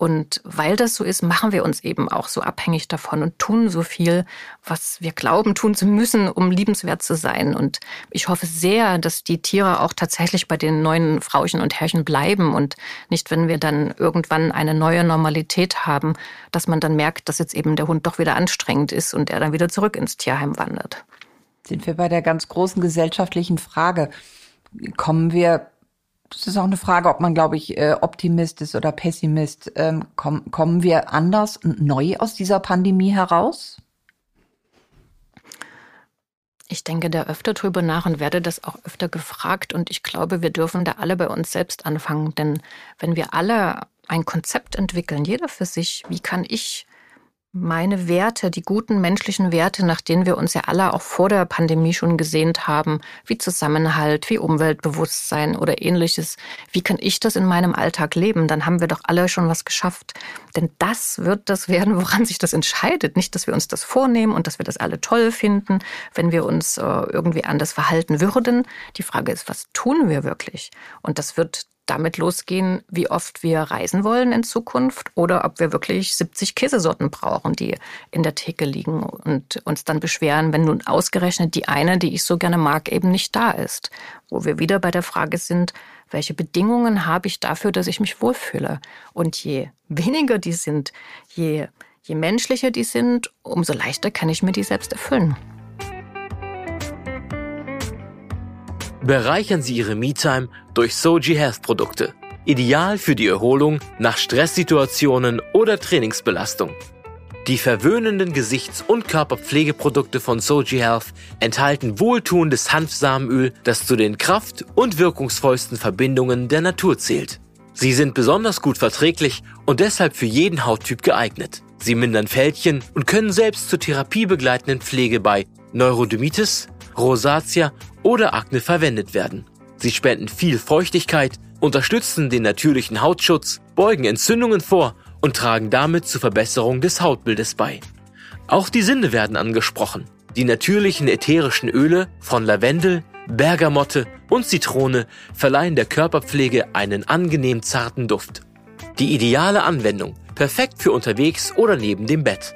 Und weil das so ist, machen wir uns eben auch so abhängig davon und tun so viel, was wir glauben tun zu müssen, um liebenswert zu sein. Und ich hoffe sehr, dass die Tiere auch tatsächlich bei den neuen Frauchen und Herrchen bleiben und nicht, wenn wir dann irgendwann eine neue Normalität haben, dass man dann merkt, dass jetzt eben der Hund doch wieder anstrengend ist und er dann wieder zurück ins Tierheim wandert. Sind wir bei der ganz großen gesellschaftlichen Frage. Kommen wir das ist auch eine Frage, ob man, glaube ich, äh, Optimist ist oder Pessimist. Ähm, komm, kommen wir anders und neu aus dieser Pandemie heraus? Ich denke da öfter drüber nach und werde das auch öfter gefragt. Und ich glaube, wir dürfen da alle bei uns selbst anfangen. Denn wenn wir alle ein Konzept entwickeln, jeder für sich, wie kann ich meine Werte, die guten menschlichen Werte, nach denen wir uns ja alle auch vor der Pandemie schon gesehnt haben, wie Zusammenhalt, wie Umweltbewusstsein oder ähnliches, wie kann ich das in meinem Alltag leben? Dann haben wir doch alle schon was geschafft. Denn das wird das werden, woran sich das entscheidet. Nicht, dass wir uns das vornehmen und dass wir das alle toll finden, wenn wir uns äh, irgendwie anders verhalten würden. Die Frage ist, was tun wir wirklich? Und das wird damit losgehen, wie oft wir reisen wollen in Zukunft oder ob wir wirklich 70 Käsesorten brauchen, die in der Theke liegen und uns dann beschweren, wenn nun ausgerechnet die eine, die ich so gerne mag, eben nicht da ist. Wo wir wieder bei der Frage sind, welche Bedingungen habe ich dafür, dass ich mich wohlfühle? Und je weniger die sind, je, je menschlicher die sind, umso leichter kann ich mir die selbst erfüllen. Bereichern Sie Ihre Me-Time durch Soji Health Produkte. Ideal für die Erholung nach Stresssituationen oder Trainingsbelastung. Die verwöhnenden Gesichts- und Körperpflegeprodukte von Soji Health enthalten wohltuendes Hanfsamenöl, das zu den kraft- und wirkungsvollsten Verbindungen der Natur zählt. Sie sind besonders gut verträglich und deshalb für jeden Hauttyp geeignet. Sie mindern Fältchen und können selbst zur therapiebegleitenden Pflege bei Neurodermitis, Rosatia oder Akne verwendet werden. Sie spenden viel Feuchtigkeit, unterstützen den natürlichen Hautschutz, beugen Entzündungen vor und tragen damit zur Verbesserung des Hautbildes bei. Auch die Sinne werden angesprochen. Die natürlichen ätherischen Öle von Lavendel, Bergamotte und Zitrone verleihen der Körperpflege einen angenehm zarten Duft. Die ideale Anwendung, perfekt für unterwegs oder neben dem Bett.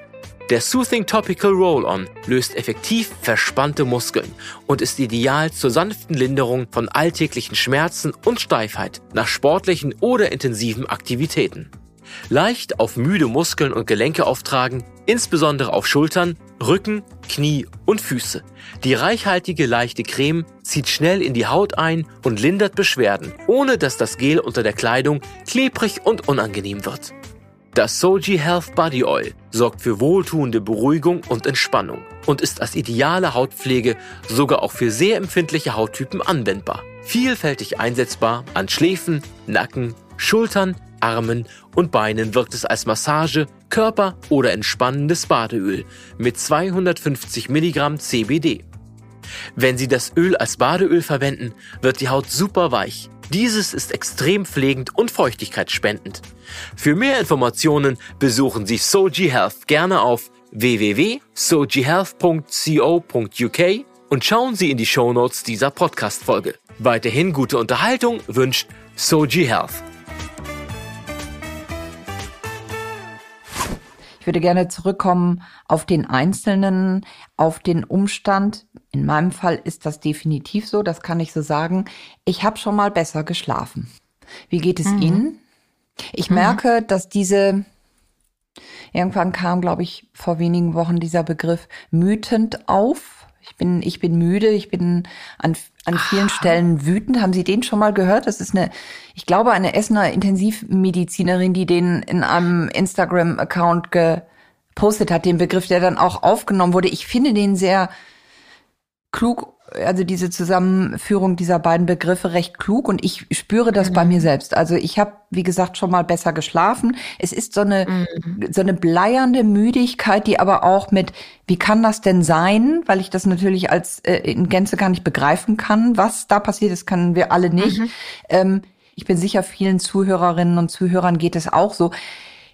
Der Soothing Topical Roll-On löst effektiv verspannte Muskeln und ist ideal zur sanften Linderung von alltäglichen Schmerzen und Steifheit nach sportlichen oder intensiven Aktivitäten. Leicht auf müde Muskeln und Gelenke auftragen, insbesondere auf Schultern, Rücken, Knie und Füße. Die reichhaltige leichte Creme zieht schnell in die Haut ein und lindert Beschwerden, ohne dass das Gel unter der Kleidung klebrig und unangenehm wird. Das Soji Health Body Oil sorgt für wohltuende Beruhigung und Entspannung und ist als ideale Hautpflege sogar auch für sehr empfindliche Hauttypen anwendbar. Vielfältig einsetzbar an Schläfen, Nacken, Schultern, Armen und Beinen wirkt es als Massage, Körper- oder entspannendes Badeöl mit 250 Milligramm CBD. Wenn Sie das Öl als Badeöl verwenden, wird die Haut super weich. Dieses ist extrem pflegend und feuchtigkeitsspendend. Für mehr Informationen besuchen Sie Soji Health gerne auf www.sojihealth.co.uk und schauen Sie in die Shownotes dieser Podcast-Folge. Weiterhin gute Unterhaltung wünscht Soji Health. Ich würde gerne zurückkommen auf den Einzelnen, auf den Umstand. In meinem Fall ist das definitiv so, das kann ich so sagen. Ich habe schon mal besser geschlafen. Wie geht es mhm. Ihnen? Ich mhm. merke, dass diese, irgendwann kam, glaube ich, vor wenigen Wochen dieser Begriff mütend auf. Ich bin, ich bin müde, ich bin an, an vielen ah. Stellen wütend. Haben Sie den schon mal gehört? Das ist eine, ich glaube, eine Essener Intensivmedizinerin, die den in einem Instagram-Account gepostet hat, den Begriff, der dann auch aufgenommen wurde. Ich finde den sehr klug also diese Zusammenführung dieser beiden Begriffe recht klug und ich spüre das mhm. bei mir selbst. Also ich habe, wie gesagt, schon mal besser geschlafen. Es ist so eine mhm. so eine bleiernde Müdigkeit, die aber auch mit, wie kann das denn sein? Weil ich das natürlich als äh, in Gänze gar nicht begreifen kann, was da passiert. Das können wir alle nicht. Mhm. Ähm, ich bin sicher, vielen Zuhörerinnen und Zuhörern geht es auch so.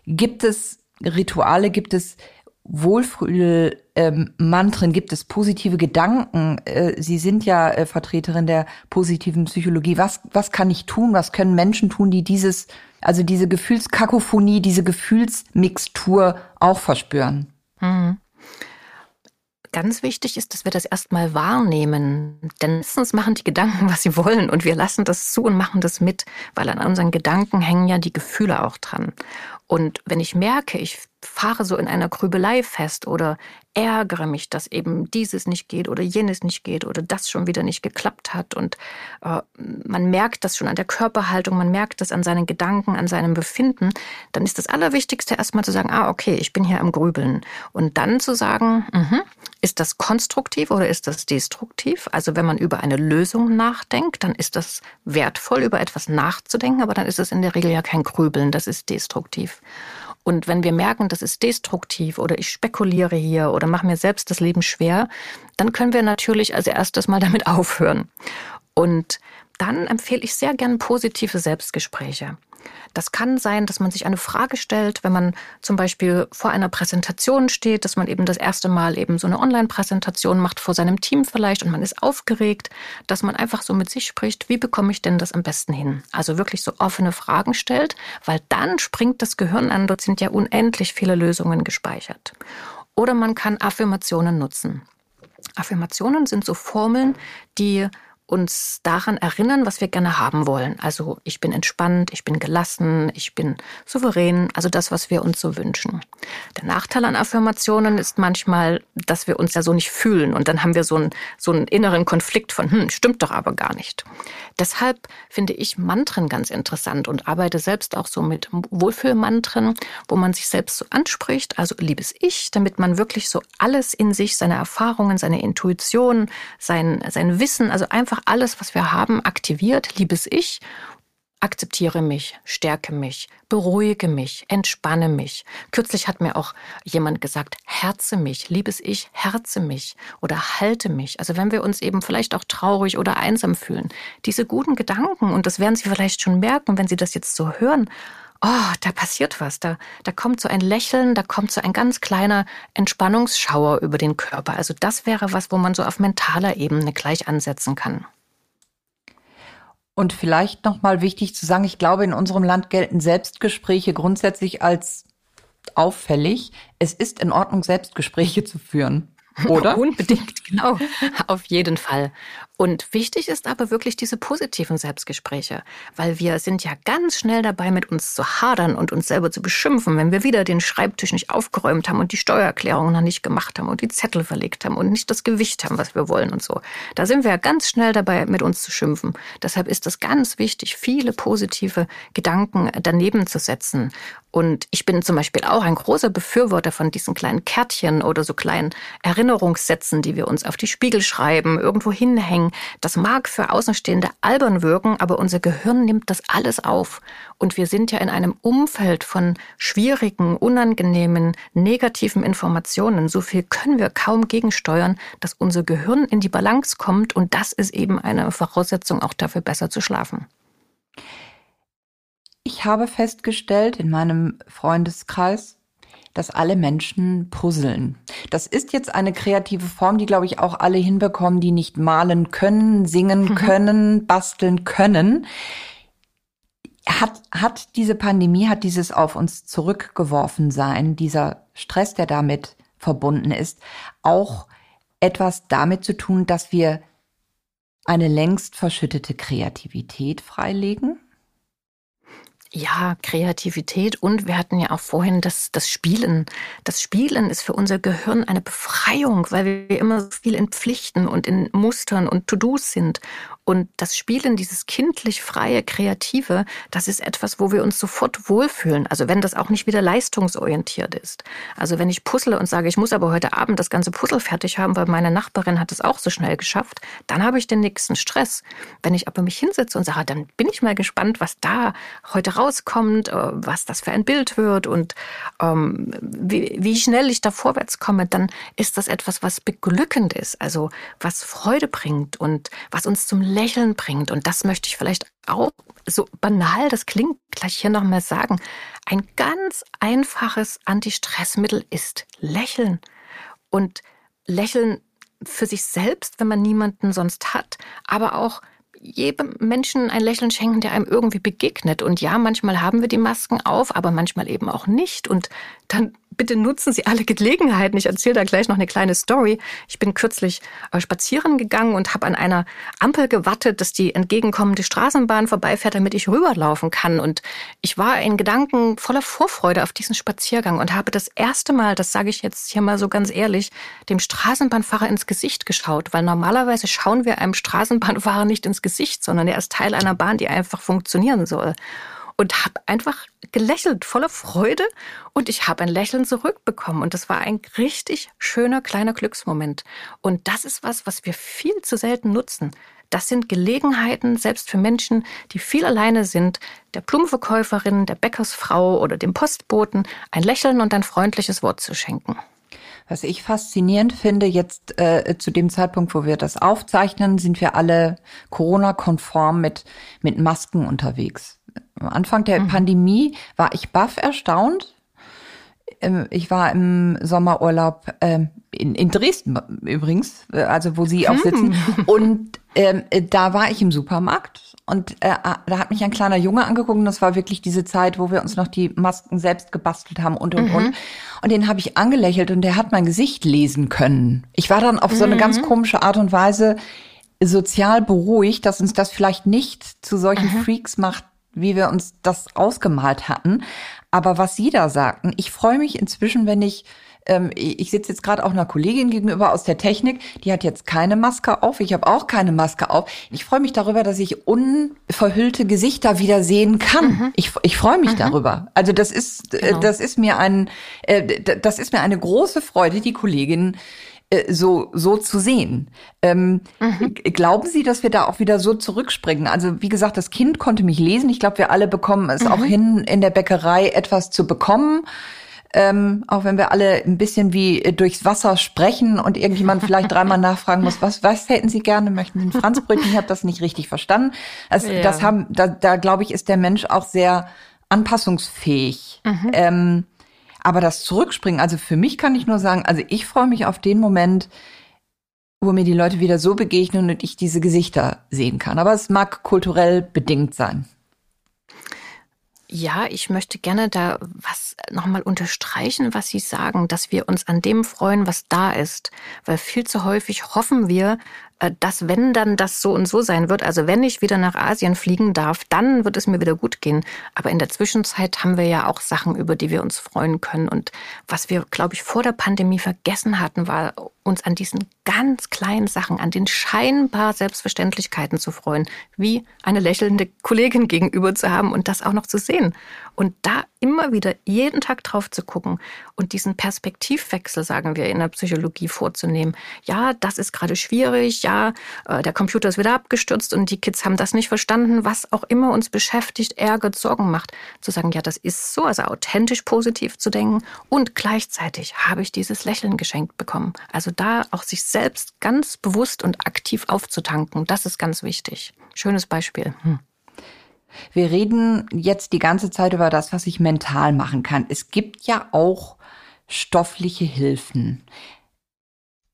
Gibt es Rituale? Gibt es Wohlfühl-Mantren? Ähm, Gibt es positive Gedanken? Äh, Sie sind ja äh, Vertreterin der positiven Psychologie. Was, was kann ich tun? Was können Menschen tun, die dieses, also diese Gefühlskakophonie, diese Gefühlsmixtur auch verspüren? Mhm. Ganz wichtig ist, dass wir das erstmal wahrnehmen. Denn meistens machen die Gedanken, was sie wollen und wir lassen das zu und machen das mit, weil an unseren Gedanken hängen ja die Gefühle auch dran. Und wenn ich merke, ich fahre so in einer Grübelei fest oder ärgere mich, dass eben dieses nicht geht oder jenes nicht geht oder das schon wieder nicht geklappt hat. Und äh, man merkt das schon an der Körperhaltung, man merkt das an seinen Gedanken, an seinem Befinden. Dann ist das Allerwichtigste erstmal zu sagen, ah, okay, ich bin hier am Grübeln. Und dann zu sagen, mh, ist das konstruktiv oder ist das destruktiv? Also wenn man über eine Lösung nachdenkt, dann ist das wertvoll, über etwas nachzudenken, aber dann ist es in der Regel ja kein Grübeln, das ist destruktiv. Und wenn wir merken, das ist destruktiv oder ich spekuliere hier oder mache mir selbst das Leben schwer, dann können wir natürlich als erstes mal damit aufhören. Und dann empfehle ich sehr gern positive Selbstgespräche. Das kann sein, dass man sich eine Frage stellt, wenn man zum Beispiel vor einer Präsentation steht, dass man eben das erste Mal eben so eine Online-Präsentation macht vor seinem Team vielleicht und man ist aufgeregt, dass man einfach so mit sich spricht, wie bekomme ich denn das am besten hin? Also wirklich so offene Fragen stellt, weil dann springt das Gehirn an, dort sind ja unendlich viele Lösungen gespeichert. Oder man kann Affirmationen nutzen. Affirmationen sind so Formeln, die uns daran erinnern, was wir gerne haben wollen. Also ich bin entspannt, ich bin gelassen, ich bin souverän, also das, was wir uns so wünschen. Der Nachteil an Affirmationen ist manchmal, dass wir uns ja so nicht fühlen und dann haben wir so einen, so einen inneren Konflikt von, hm, stimmt doch aber gar nicht. Deshalb finde ich Mantren ganz interessant und arbeite selbst auch so mit Wohlfühlmantren, wo man sich selbst so anspricht, also liebes Ich, damit man wirklich so alles in sich, seine Erfahrungen, seine Intuition, sein, sein Wissen, also einfach einfach alles, was wir haben, aktiviert, liebes Ich, akzeptiere mich, stärke mich, beruhige mich, entspanne mich. Kürzlich hat mir auch jemand gesagt, herze mich, liebes Ich, herze mich oder halte mich. Also wenn wir uns eben vielleicht auch traurig oder einsam fühlen, diese guten Gedanken, und das werden Sie vielleicht schon merken, wenn Sie das jetzt so hören, oh, da passiert was, da, da kommt so ein Lächeln, da kommt so ein ganz kleiner Entspannungsschauer über den Körper. Also das wäre was, wo man so auf mentaler Ebene gleich ansetzen kann. Und vielleicht nochmal wichtig zu sagen, ich glaube, in unserem Land gelten Selbstgespräche grundsätzlich als auffällig. Es ist in Ordnung, Selbstgespräche zu führen. Oder? Unbedingt, genau. Auf jeden Fall. Und wichtig ist aber wirklich diese positiven Selbstgespräche, weil wir sind ja ganz schnell dabei, mit uns zu hadern und uns selber zu beschimpfen, wenn wir wieder den Schreibtisch nicht aufgeräumt haben und die Steuererklärung noch nicht gemacht haben und die Zettel verlegt haben und nicht das Gewicht haben, was wir wollen und so. Da sind wir ja ganz schnell dabei, mit uns zu schimpfen. Deshalb ist es ganz wichtig, viele positive Gedanken daneben zu setzen. Und ich bin zum Beispiel auch ein großer Befürworter von diesen kleinen Kärtchen oder so kleinen Erinnerungssätzen, die wir uns auf die Spiegel schreiben, irgendwo hinhängen das mag für Außenstehende albern wirken, aber unser Gehirn nimmt das alles auf. Und wir sind ja in einem Umfeld von schwierigen, unangenehmen, negativen Informationen. So viel können wir kaum gegensteuern, dass unser Gehirn in die Balance kommt. Und das ist eben eine Voraussetzung auch dafür, besser zu schlafen. Ich habe festgestellt in meinem Freundeskreis, dass alle Menschen puzzeln. Das ist jetzt eine kreative Form, die, glaube ich, auch alle hinbekommen, die nicht malen können, singen mhm. können, basteln können. Hat, hat diese Pandemie, hat dieses auf uns zurückgeworfen sein, dieser Stress, der damit verbunden ist, auch etwas damit zu tun, dass wir eine längst verschüttete Kreativität freilegen? Ja, Kreativität und wir hatten ja auch vorhin das, das Spielen. Das Spielen ist für unser Gehirn eine Befreiung, weil wir immer so viel in Pflichten und in Mustern und To-Dos sind. Und das Spielen, dieses kindlich freie, kreative, das ist etwas, wo wir uns sofort wohlfühlen. Also wenn das auch nicht wieder leistungsorientiert ist. Also wenn ich puzzle und sage, ich muss aber heute Abend das ganze Puzzle fertig haben, weil meine Nachbarin hat es auch so schnell geschafft, dann habe ich den nächsten Stress. Wenn ich aber mich hinsetze und sage, dann bin ich mal gespannt, was da heute rauskommt, äh, was das für ein Bild wird und ähm, wie, wie schnell ich da vorwärts komme, dann ist das etwas, was beglückend ist, also was Freude bringt und was uns zum Lächeln bringt. Und das möchte ich vielleicht auch, so banal das klingt, gleich hier nochmal sagen. Ein ganz einfaches Antistressmittel ist Lächeln. Und Lächeln für sich selbst, wenn man niemanden sonst hat, aber auch jedem Menschen ein Lächeln schenken, der einem irgendwie begegnet. Und ja, manchmal haben wir die Masken auf, aber manchmal eben auch nicht. Und dann bitte nutzen Sie alle Gelegenheiten. Ich erzähle da gleich noch eine kleine Story. Ich bin kürzlich äh, spazieren gegangen und habe an einer Ampel gewartet, dass die entgegenkommende Straßenbahn vorbeifährt, damit ich rüberlaufen kann. Und ich war in Gedanken voller Vorfreude auf diesen Spaziergang und habe das erste Mal, das sage ich jetzt hier mal so ganz ehrlich, dem Straßenbahnfahrer ins Gesicht geschaut, weil normalerweise schauen wir einem Straßenbahnfahrer nicht ins Gesicht, sondern er ist Teil einer Bahn, die einfach funktionieren soll und habe einfach gelächelt, voller Freude und ich habe ein Lächeln zurückbekommen und das war ein richtig schöner kleiner Glücksmoment. Und das ist was, was wir viel zu selten nutzen. Das sind Gelegenheiten, selbst für Menschen, die viel alleine sind, der Blumenverkäuferin, der Bäckersfrau oder dem Postboten ein Lächeln und ein freundliches Wort zu schenken. Was ich faszinierend finde, jetzt äh, zu dem Zeitpunkt, wo wir das aufzeichnen, sind wir alle Corona-konform mit, mit Masken unterwegs. Am Anfang der mhm. Pandemie war ich baff erstaunt. Ähm, ich war im Sommerurlaub ähm, in, in Dresden übrigens, äh, also wo Sie auch hm. sitzen. Und ähm, da war ich im Supermarkt und äh, da hat mich ein kleiner Junge angeguckt und das war wirklich diese Zeit, wo wir uns noch die Masken selbst gebastelt haben und und mhm. und. Und den habe ich angelächelt und der hat mein Gesicht lesen können. Ich war dann auf so eine ganz mhm. komische Art und Weise sozial beruhigt, dass uns das vielleicht nicht zu solchen mhm. Freaks macht, wie wir uns das ausgemalt hatten. Aber was Sie da sagten, ich freue mich inzwischen, wenn ich ähm, ich sitze jetzt gerade auch einer Kollegin gegenüber aus der Technik, die hat jetzt keine Maske auf, ich habe auch keine Maske auf. Ich freue mich darüber, dass ich unverhüllte Gesichter wieder sehen kann. Mhm. Ich, ich freue mich mhm. darüber. Also das ist, äh, genau. das ist mir ein, äh, das ist mir eine große Freude, die Kollegin äh, so, so zu sehen. Ähm, mhm. Glauben Sie, dass wir da auch wieder so zurückspringen? Also wie gesagt, das Kind konnte mich lesen. Ich glaube, wir alle bekommen es mhm. auch hin, in der Bäckerei etwas zu bekommen. Ähm, auch wenn wir alle ein bisschen wie durchs Wasser sprechen und irgendjemand vielleicht dreimal nachfragen muss, was, was hätten Sie gerne? Möchten Sie ein Franzbrötchen? Ich habe das nicht richtig verstanden. Also, ja. das haben, da, da glaube ich, ist der Mensch auch sehr anpassungsfähig. Mhm. Ähm, aber das Zurückspringen, also für mich kann ich nur sagen, also ich freue mich auf den Moment, wo mir die Leute wieder so begegnen und ich diese Gesichter sehen kann. Aber es mag kulturell bedingt sein. Ja, ich möchte gerne da was nochmal unterstreichen, was Sie sagen, dass wir uns an dem freuen, was da ist. Weil viel zu häufig hoffen wir, dass wenn dann das so und so sein wird, also wenn ich wieder nach Asien fliegen darf, dann wird es mir wieder gut gehen. Aber in der Zwischenzeit haben wir ja auch Sachen, über die wir uns freuen können. Und was wir, glaube ich, vor der Pandemie vergessen hatten, war uns an diesen ganz kleinen Sachen, an den scheinbar Selbstverständlichkeiten zu freuen, wie eine lächelnde Kollegin gegenüber zu haben und das auch noch zu sehen. Und da immer wieder jeden Tag drauf zu gucken und diesen Perspektivwechsel, sagen wir in der Psychologie, vorzunehmen. Ja, das ist gerade schwierig. Ja, äh, der Computer ist wieder abgestürzt und die Kids haben das nicht verstanden. Was auch immer uns beschäftigt, ärgert, Sorgen macht. Zu sagen, ja, das ist so, also authentisch positiv zu denken und gleichzeitig habe ich dieses Lächeln geschenkt bekommen. Also da auch sich selbst ganz bewusst und aktiv aufzutanken, das ist ganz wichtig. Schönes Beispiel. Hm. Wir reden jetzt die ganze Zeit über das, was ich mental machen kann. Es gibt ja auch stoffliche Hilfen.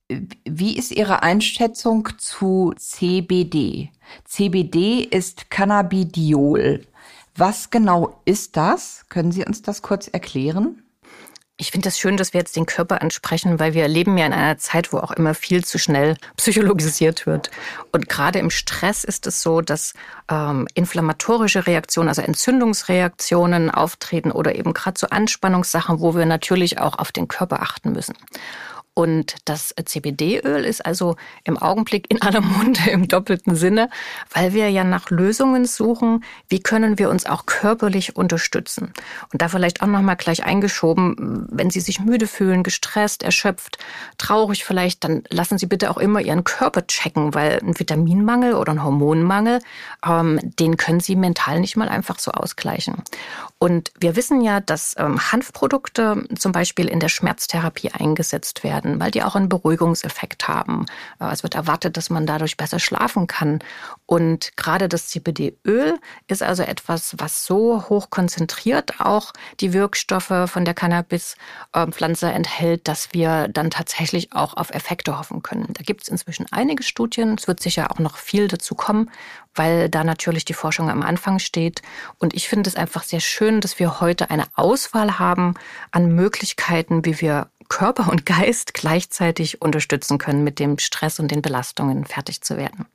Wie ist Ihre Einschätzung zu CBD? CBD ist Cannabidiol. Was genau ist das? Können Sie uns das kurz erklären? Ich finde das schön, dass wir jetzt den Körper ansprechen, weil wir leben ja in einer Zeit, wo auch immer viel zu schnell psychologisiert wird. Und gerade im Stress ist es so, dass ähm, inflammatorische Reaktionen, also Entzündungsreaktionen auftreten oder eben gerade so Anspannungssachen, wo wir natürlich auch auf den Körper achten müssen. Und das CBD-Öl ist also im Augenblick in aller Munde im doppelten Sinne, weil wir ja nach Lösungen suchen, wie können wir uns auch körperlich unterstützen. Und da vielleicht auch nochmal gleich eingeschoben, wenn Sie sich müde fühlen, gestresst, erschöpft, traurig vielleicht, dann lassen Sie bitte auch immer Ihren Körper checken, weil ein Vitaminmangel oder ein Hormonmangel, ähm, den können Sie mental nicht mal einfach so ausgleichen. Und wir wissen ja, dass ähm, Hanfprodukte zum Beispiel in der Schmerztherapie eingesetzt werden weil die auch einen Beruhigungseffekt haben. Äh, es wird erwartet, dass man dadurch besser schlafen kann. Und gerade das CBD-Öl ist also etwas, was so hoch konzentriert auch die Wirkstoffe von der Cannabis-Pflanze enthält, dass wir dann tatsächlich auch auf Effekte hoffen können. Da gibt es inzwischen einige Studien. Es wird sicher auch noch viel dazu kommen, weil da natürlich die Forschung am Anfang steht. Und ich finde es einfach sehr schön, dass wir heute eine Auswahl haben an Möglichkeiten, wie wir Körper und Geist gleichzeitig unterstützen können, mit dem Stress und den Belastungen fertig zu werden.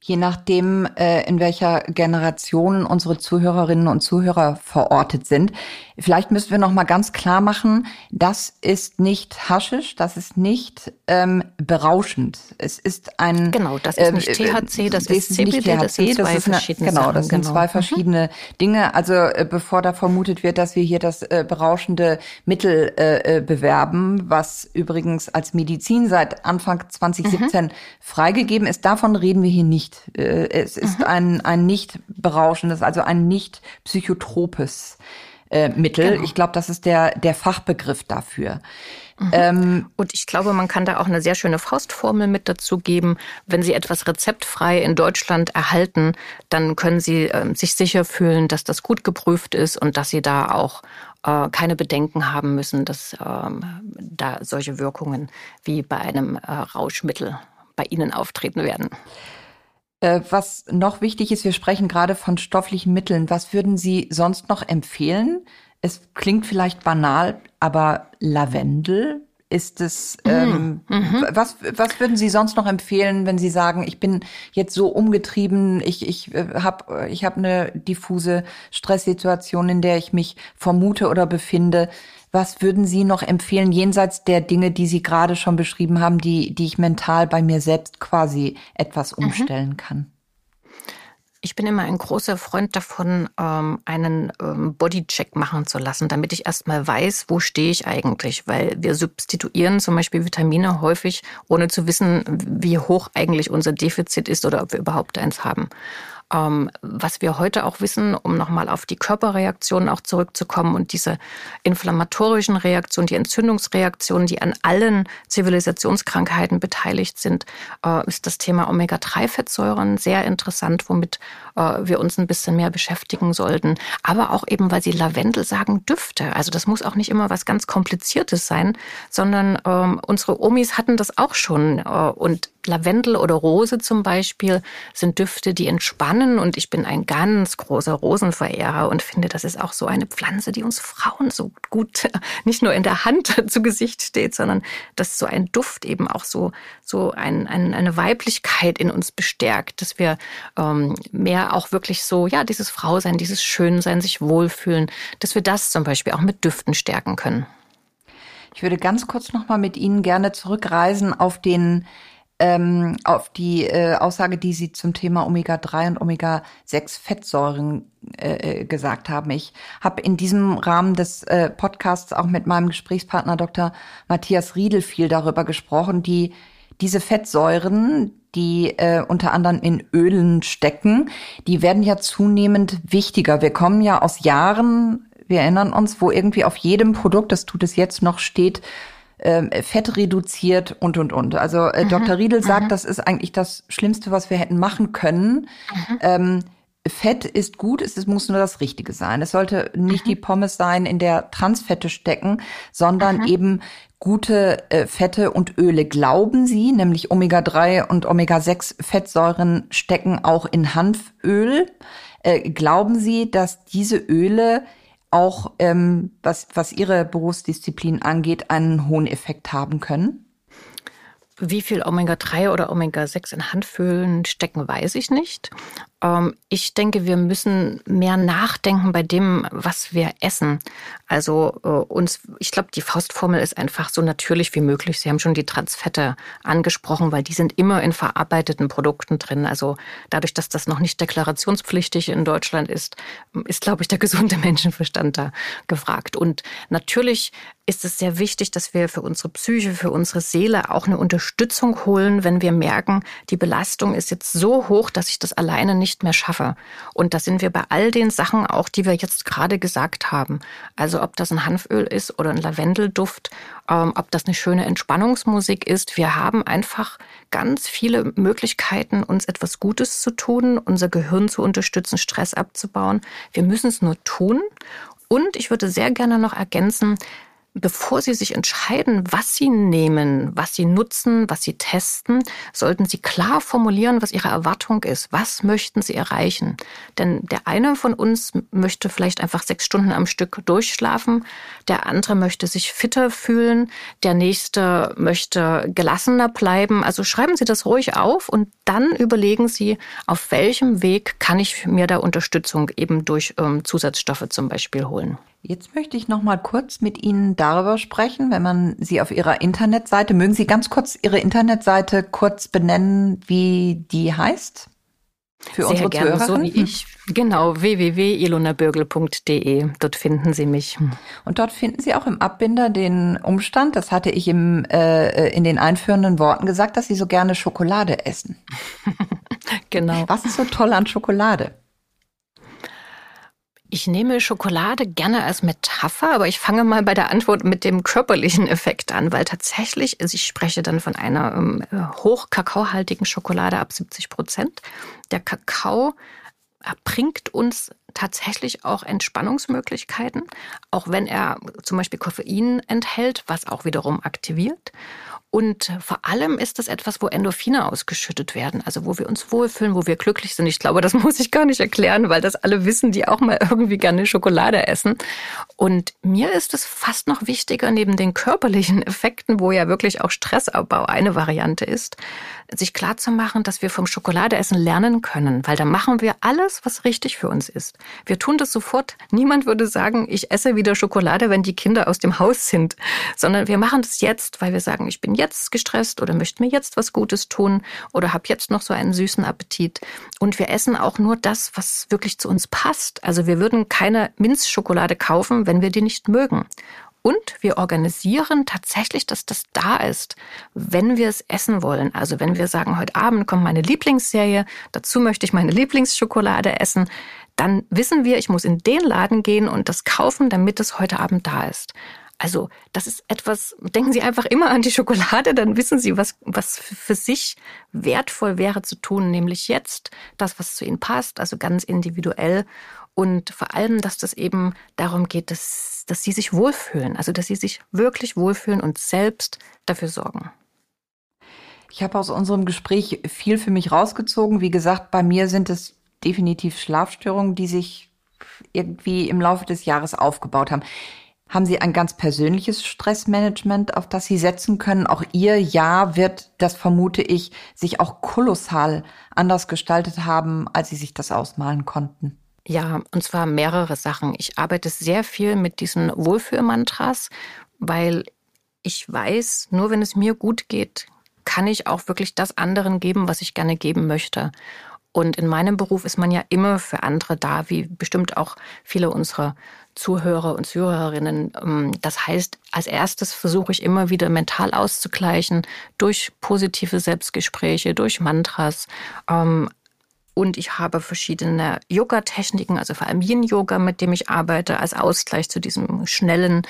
Je nachdem, äh, in welcher Generation unsere Zuhörerinnen und Zuhörer verortet sind. Vielleicht müssen wir noch mal ganz klar machen, das ist nicht haschisch, das ist nicht ähm, berauschend. Es ist ein genau, das ist nicht äh, THC, das, das ist CBD, THC, das sind zwei das verschiedene eine, Genau, Sachen, das sind genau. zwei Mhm. verschiedene Dinge. Also äh, bevor da vermutet wird, dass wir hier das äh, berauschende Mittel äh, äh, bewerben, was übrigens als Medizin seit Anfang 2017 Mhm. freigegeben ist, davon reden wir hier nicht. Äh, Es ist Mhm. ein, ein nicht berauschendes, also ein nicht psychotropes äh, Mittel. Genau. Ich glaube, das ist der, der Fachbegriff dafür. Mhm. Ähm, Und ich glaube, man kann da auch eine sehr schöne Faustformel mit dazu geben. Wenn Sie etwas rezeptfrei in Deutschland erhalten, dann können Sie ähm, sich sicher fühlen, dass das gut geprüft ist und dass Sie da auch äh, keine Bedenken haben müssen, dass ähm, da solche Wirkungen wie bei einem äh, Rauschmittel bei Ihnen auftreten werden. Äh, was noch wichtig ist, wir sprechen gerade von stofflichen Mitteln. Was würden Sie sonst noch empfehlen? Es klingt vielleicht banal, aber Lavendel ist es. Ähm, was, was würden Sie sonst noch empfehlen, wenn Sie sagen, ich bin jetzt so umgetrieben, ich, ich äh, habe ich hab eine diffuse Stresssituation, in der ich mich vermute oder befinde. Was würden Sie noch empfehlen, jenseits der Dinge, die Sie gerade schon beschrieben haben, die, die ich mental bei mir selbst quasi etwas umstellen kann? Ich bin immer ein großer Freund davon, ähm, einen ähm, Bodycheck machen zu lassen, damit ich erstmal weiß, wo stehe ich eigentlich. Weil wir substituieren zum Beispiel Vitamine häufig, ohne zu wissen, wie hoch eigentlich unser Defizit ist oder ob wir überhaupt eins haben. Ähm, was wir heute auch wissen, um nochmal auf die Körperreaktionen auch zurückzukommen und diese inflammatorischen Reaktionen, die Entzündungsreaktionen, die an allen Zivilisationskrankheiten beteiligt sind, äh, ist das Thema Omega-3-Fettsäuren sehr interessant, womit äh, wir uns ein bisschen mehr beschäftigen sollten. Aber auch eben, weil Sie Lavendel sagen, Düfte. Also das muss auch nicht immer was ganz Kompliziertes sein, sondern ähm, unsere Omis hatten das auch schon. Äh, und Lavendel oder Rose zum Beispiel sind Düfte, die entspannen. Und ich bin ein ganz großer Rosenverehrer und finde, das ist auch so eine Pflanze, die uns Frauen so gut nicht nur in der Hand zu Gesicht steht, sondern dass so ein Duft eben auch so, so ein, ein, eine Weiblichkeit in uns bestärkt, dass wir ähm, mehr auch wirklich so, ja, dieses Frausein, dieses Schönsein, sich wohlfühlen, dass wir das zum Beispiel auch mit Düften stärken können. Ich würde ganz kurz noch mal mit Ihnen gerne zurückreisen auf den ähm, auf die äh, Aussage, die Sie zum Thema Omega-3 und Omega-6-Fettsäuren äh, gesagt haben. Ich habe in diesem Rahmen des äh, Podcasts auch mit meinem Gesprächspartner Dr. Matthias Riedel viel darüber gesprochen, die diese Fettsäuren, die äh, unter anderem in Ölen stecken, die werden ja zunehmend wichtiger. Wir kommen ja aus Jahren, wir erinnern uns, wo irgendwie auf jedem Produkt, das tut es jetzt noch, steht, ähm, Fett reduziert und und und. Also äh, Dr. Riedel sagt, das ist eigentlich das Schlimmste, was wir hätten machen können. Ähm, Fett ist gut, es muss nur das Richtige sein. Es sollte nicht die Pommes sein, in der Transfette stecken, sondern eben gute äh, Fette und Öle. Glauben Sie, nämlich Omega-3 und Omega-6 Fettsäuren stecken auch in Hanföl. Äh, glauben Sie, dass diese Öle auch, ähm, was, was Ihre Berufsdisziplin angeht, einen hohen Effekt haben können? Wie viel Omega-3 oder Omega-6 in Handfüllen stecken, weiß ich nicht. Ähm, ich denke, wir müssen mehr nachdenken bei dem, was wir essen. Also äh, uns, ich glaube, die Faustformel ist einfach so natürlich wie möglich. Sie haben schon die Transfette angesprochen, weil die sind immer in verarbeiteten Produkten drin. Also dadurch, dass das noch nicht deklarationspflichtig in Deutschland ist, ist, glaube ich, der gesunde Menschenverstand da gefragt. Und natürlich ist es sehr wichtig, dass wir für unsere Psyche, für unsere Seele auch eine Unterstützung holen, wenn wir merken, die Belastung ist jetzt so hoch, dass ich das alleine nicht nicht mehr schaffe. Und da sind wir bei all den Sachen auch, die wir jetzt gerade gesagt haben. Also ob das ein Hanföl ist oder ein Lavendelduft, ähm, ob das eine schöne Entspannungsmusik ist. Wir haben einfach ganz viele Möglichkeiten, uns etwas Gutes zu tun, unser Gehirn zu unterstützen, Stress abzubauen. Wir müssen es nur tun. Und ich würde sehr gerne noch ergänzen, Bevor Sie sich entscheiden, was Sie nehmen, was Sie nutzen, was Sie testen, sollten Sie klar formulieren, was Ihre Erwartung ist. Was möchten Sie erreichen? Denn der eine von uns möchte vielleicht einfach sechs Stunden am Stück durchschlafen, der andere möchte sich fitter fühlen, der nächste möchte gelassener bleiben. Also schreiben Sie das ruhig auf und dann überlegen Sie, auf welchem Weg kann ich mir da Unterstützung eben durch ähm, Zusatzstoffe zum Beispiel holen. Jetzt möchte ich noch mal kurz mit Ihnen darüber sprechen, wenn man Sie auf Ihrer Internetseite, mögen Sie ganz kurz Ihre Internetseite kurz benennen, wie die heißt? Für Sehr unsere gerne, so wie ich. Genau, www.ilonabürgel.de. Dort finden Sie mich. Und dort finden Sie auch im Abbinder den Umstand, das hatte ich im, äh, in den einführenden Worten gesagt, dass Sie so gerne Schokolade essen. genau. Was ist so toll an Schokolade? Ich nehme Schokolade gerne als Metapher, aber ich fange mal bei der Antwort mit dem körperlichen Effekt an, weil tatsächlich, also ich spreche dann von einer ähm, hochkakaohaltigen Schokolade ab 70 Prozent. Der Kakao bringt uns tatsächlich auch Entspannungsmöglichkeiten, auch wenn er zum Beispiel Koffein enthält, was auch wiederum aktiviert. Und vor allem ist das etwas, wo Endorphine ausgeschüttet werden, also wo wir uns wohlfühlen, wo wir glücklich sind. Ich glaube, das muss ich gar nicht erklären, weil das alle wissen, die auch mal irgendwie gerne Schokolade essen. Und mir ist es fast noch wichtiger, neben den körperlichen Effekten, wo ja wirklich auch Stressabbau eine Variante ist, sich klar zu machen, dass wir vom Schokoladeessen lernen können, weil da machen wir alles, was richtig für uns ist. Wir tun das sofort. Niemand würde sagen, ich esse wieder Schokolade, wenn die Kinder aus dem Haus sind, sondern wir machen das jetzt, weil wir sagen, ich bin jetzt gestresst oder möchte mir jetzt was Gutes tun oder habe jetzt noch so einen süßen Appetit. Und wir essen auch nur das, was wirklich zu uns passt. Also wir würden keine Minzschokolade kaufen, wenn wir die nicht mögen. Und wir organisieren tatsächlich, dass das da ist, wenn wir es essen wollen. Also wenn wir sagen, heute Abend kommt meine Lieblingsserie, dazu möchte ich meine Lieblingsschokolade essen, dann wissen wir, ich muss in den Laden gehen und das kaufen, damit es heute Abend da ist. Also das ist etwas, denken Sie einfach immer an die Schokolade, dann wissen Sie, was, was für sich wertvoll wäre zu tun, nämlich jetzt das, was zu Ihnen passt, also ganz individuell. Und vor allem, dass das eben darum geht, dass, dass Sie sich wohlfühlen, also dass Sie sich wirklich wohlfühlen und selbst dafür sorgen. Ich habe aus unserem Gespräch viel für mich rausgezogen. Wie gesagt, bei mir sind es definitiv Schlafstörungen, die sich irgendwie im Laufe des Jahres aufgebaut haben. Haben Sie ein ganz persönliches Stressmanagement, auf das Sie setzen können? Auch Ihr Jahr wird, das vermute ich, sich auch kolossal anders gestaltet haben, als Sie sich das ausmalen konnten. Ja, und zwar mehrere Sachen. Ich arbeite sehr viel mit diesen Wohlfühlmantras, weil ich weiß, nur wenn es mir gut geht, kann ich auch wirklich das anderen geben, was ich gerne geben möchte. Und in meinem Beruf ist man ja immer für andere da, wie bestimmt auch viele unserer Zuhörer und Zuhörerinnen. Ähm, das heißt, als erstes versuche ich immer wieder mental auszugleichen durch positive Selbstgespräche, durch Mantras. Ähm, und ich habe verschiedene Yoga-Techniken, also vor allem Yin-Yoga, mit dem ich arbeite, als Ausgleich zu diesem schnellen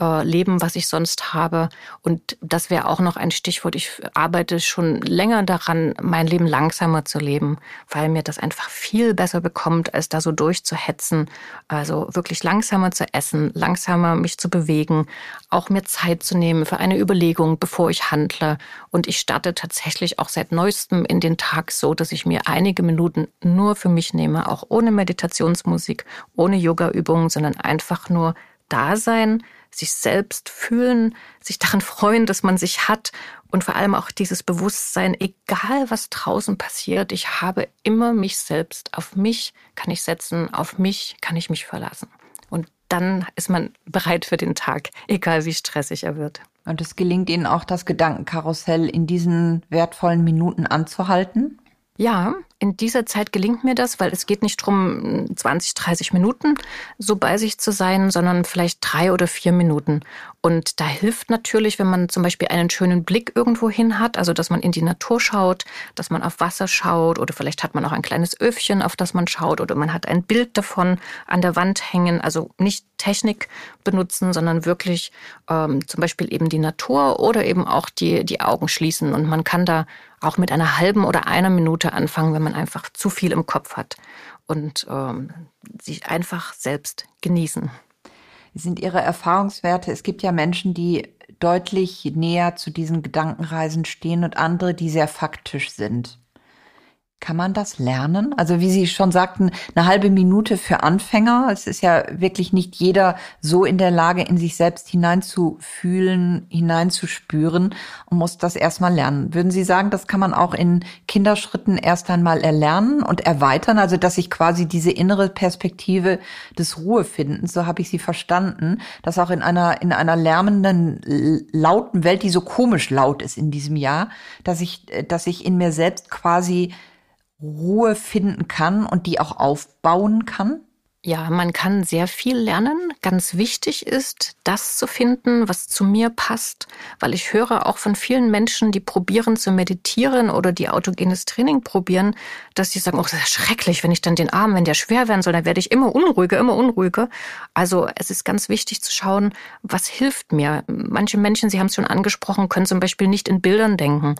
äh, leben, was ich sonst habe. Und das wäre auch noch ein Stichwort. Ich arbeite schon länger daran, mein Leben langsamer zu leben, weil mir das einfach viel besser bekommt, als da so durchzuhetzen. Also wirklich langsamer zu essen, langsamer mich zu bewegen, auch mir Zeit zu nehmen für eine Überlegung, bevor ich handle. Und ich starte tatsächlich auch seit neuestem in den Tag so, dass ich mir einige Minuten nur für mich nehme, auch ohne Meditationsmusik, ohne Yoga-Übungen, sondern einfach nur da sein, sich selbst fühlen, sich daran freuen, dass man sich hat und vor allem auch dieses Bewusstsein, egal was draußen passiert, ich habe immer mich selbst. Auf mich kann ich setzen, auf mich kann ich mich verlassen. Und dann ist man bereit für den Tag, egal wie stressig er wird. Und es gelingt Ihnen auch, das Gedankenkarussell in diesen wertvollen Minuten anzuhalten? Ja, in dieser Zeit gelingt mir das, weil es geht nicht drum 20, 30 Minuten so bei sich zu sein, sondern vielleicht drei oder vier Minuten. Und da hilft natürlich, wenn man zum Beispiel einen schönen Blick irgendwo hin hat, also dass man in die Natur schaut, dass man auf Wasser schaut oder vielleicht hat man auch ein kleines Öfchen, auf das man schaut oder man hat ein Bild davon an der Wand hängen. Also nicht Technik benutzen, sondern wirklich ähm, zum Beispiel eben die Natur oder eben auch die, die Augen schließen. Und man kann da auch mit einer halben oder einer Minute anfangen, wenn man einfach zu viel im Kopf hat und ähm, sich einfach selbst genießen. Sind Ihre Erfahrungswerte? Es gibt ja Menschen, die deutlich näher zu diesen Gedankenreisen stehen und andere, die sehr faktisch sind. Kann man das lernen? Also wie Sie schon sagten, eine halbe Minute für Anfänger. Es ist ja wirklich nicht jeder so in der Lage, in sich selbst hineinzufühlen, hineinzuspüren und muss das erstmal lernen. Würden Sie sagen, das kann man auch in Kinderschritten erst einmal erlernen und erweitern? Also dass sich quasi diese innere Perspektive des Ruhefindens, so habe ich Sie verstanden, dass auch in einer, in einer lärmenden, lauten Welt, die so komisch laut ist in diesem Jahr, dass ich, dass ich in mir selbst quasi Ruhe finden kann und die auch aufbauen kann? Ja, man kann sehr viel lernen. Ganz wichtig ist, das zu finden, was zu mir passt, weil ich höre auch von vielen Menschen, die probieren zu meditieren oder die autogenes Training probieren, dass sie sagen, oh, das ist schrecklich, wenn ich dann den Arm, wenn der schwer werden soll, dann werde ich immer unruhiger, immer unruhiger. Also es ist ganz wichtig zu schauen, was hilft mir. Manche Menschen, Sie haben es schon angesprochen, können zum Beispiel nicht in Bildern denken.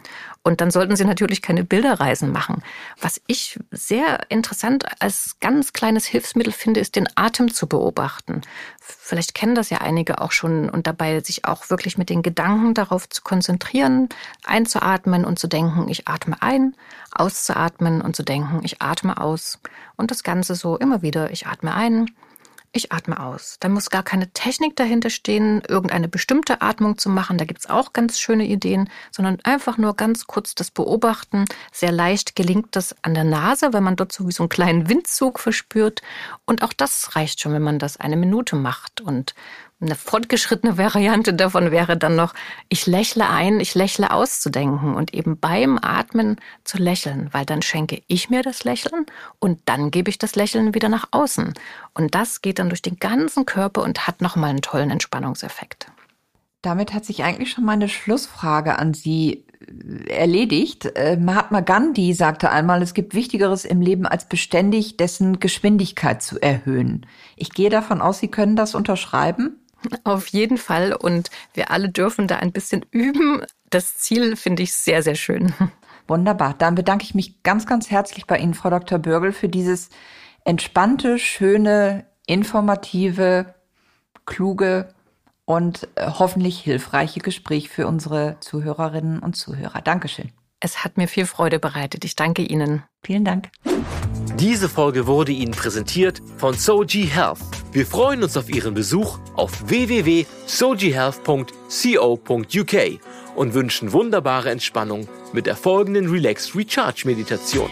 Und dann sollten Sie natürlich keine Bilderreisen machen. Was ich sehr interessant als ganz kleines Hilfsmittel finde, ist den Atem zu beobachten. Vielleicht kennen das ja einige auch schon und dabei sich auch wirklich mit den Gedanken darauf zu konzentrieren, einzuatmen und zu denken, ich atme ein, auszuatmen und zu denken, ich atme aus. Und das Ganze so immer wieder, ich atme ein, ich atme aus. Da muss gar keine Technik dahinter stehen, irgendeine bestimmte Atmung zu machen. Da gibt es auch ganz schöne Ideen, sondern einfach nur ganz kurz das Beobachten. Sehr leicht gelingt das an der Nase, weil man dort so wie so einen kleinen Windzug verspürt. Und auch das reicht schon, wenn man das eine Minute macht. Und eine fortgeschrittene Variante davon wäre dann noch, ich lächle ein, ich lächle auszudenken und eben beim Atmen zu lächeln, weil dann schenke ich mir das Lächeln und dann gebe ich das Lächeln wieder nach außen. Und das geht dann durch den ganzen Körper und hat nochmal einen tollen Entspannungseffekt. Damit hat sich eigentlich schon meine Schlussfrage an Sie äh, erledigt. Äh, Mahatma Gandhi sagte einmal, es gibt Wichtigeres im Leben als beständig dessen Geschwindigkeit zu erhöhen. Ich gehe davon aus, Sie können das unterschreiben. Auf jeden Fall. Und wir alle dürfen da ein bisschen üben. Das Ziel finde ich sehr, sehr schön. Wunderbar. Dann bedanke ich mich ganz, ganz herzlich bei Ihnen, Frau Dr. Bürgel, für dieses entspannte, schöne, informative, kluge und äh, hoffentlich hilfreiche Gespräch für unsere Zuhörerinnen und Zuhörer. Dankeschön. Es hat mir viel Freude bereitet. Ich danke Ihnen. Vielen Dank. Diese Folge wurde Ihnen präsentiert von Soji Health. Wir freuen uns auf Ihren Besuch auf www.sojihealth.co.uk und wünschen wunderbare Entspannung mit der folgenden Relax Recharge Meditation.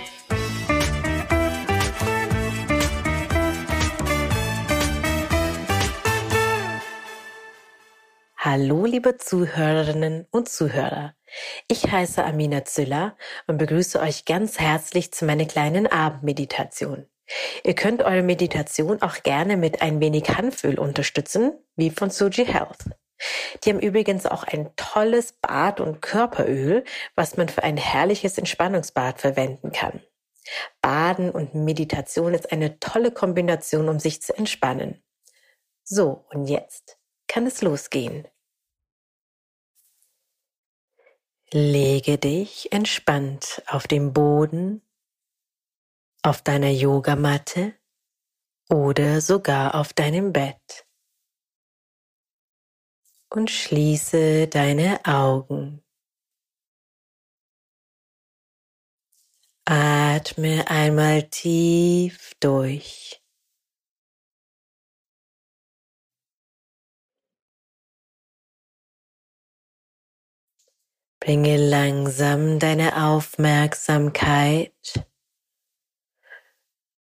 Hallo, liebe Zuhörerinnen und Zuhörer. Ich heiße Amina Züller und begrüße euch ganz herzlich zu meiner kleinen Abendmeditation. Ihr könnt eure Meditation auch gerne mit ein wenig Hanföl unterstützen, wie von Suji Health. Die haben übrigens auch ein tolles Bad- und Körperöl, was man für ein herrliches Entspannungsbad verwenden kann. Baden und Meditation ist eine tolle Kombination, um sich zu entspannen. So, und jetzt kann es losgehen. Lege dich entspannt auf dem Boden, auf deiner Yogamatte oder sogar auf deinem Bett und schließe deine Augen. Atme einmal tief durch. Bringe langsam deine Aufmerksamkeit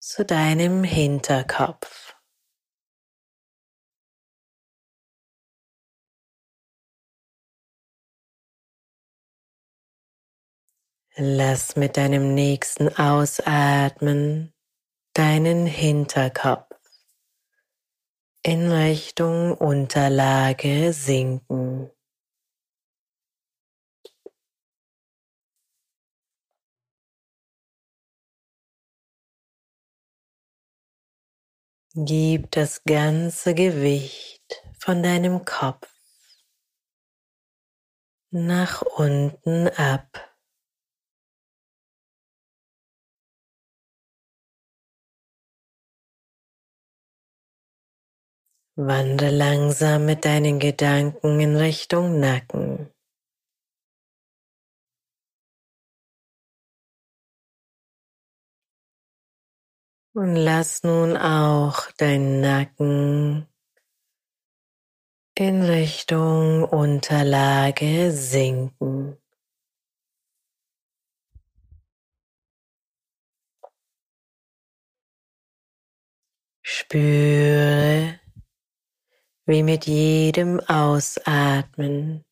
zu deinem Hinterkopf. Lass mit deinem nächsten Ausatmen deinen Hinterkopf in Richtung Unterlage sinken. Gib das ganze Gewicht von deinem Kopf nach unten ab. Wandere langsam mit deinen Gedanken in Richtung Nacken. Und lass nun auch deinen Nacken in Richtung Unterlage sinken. Spüre, wie mit jedem Ausatmen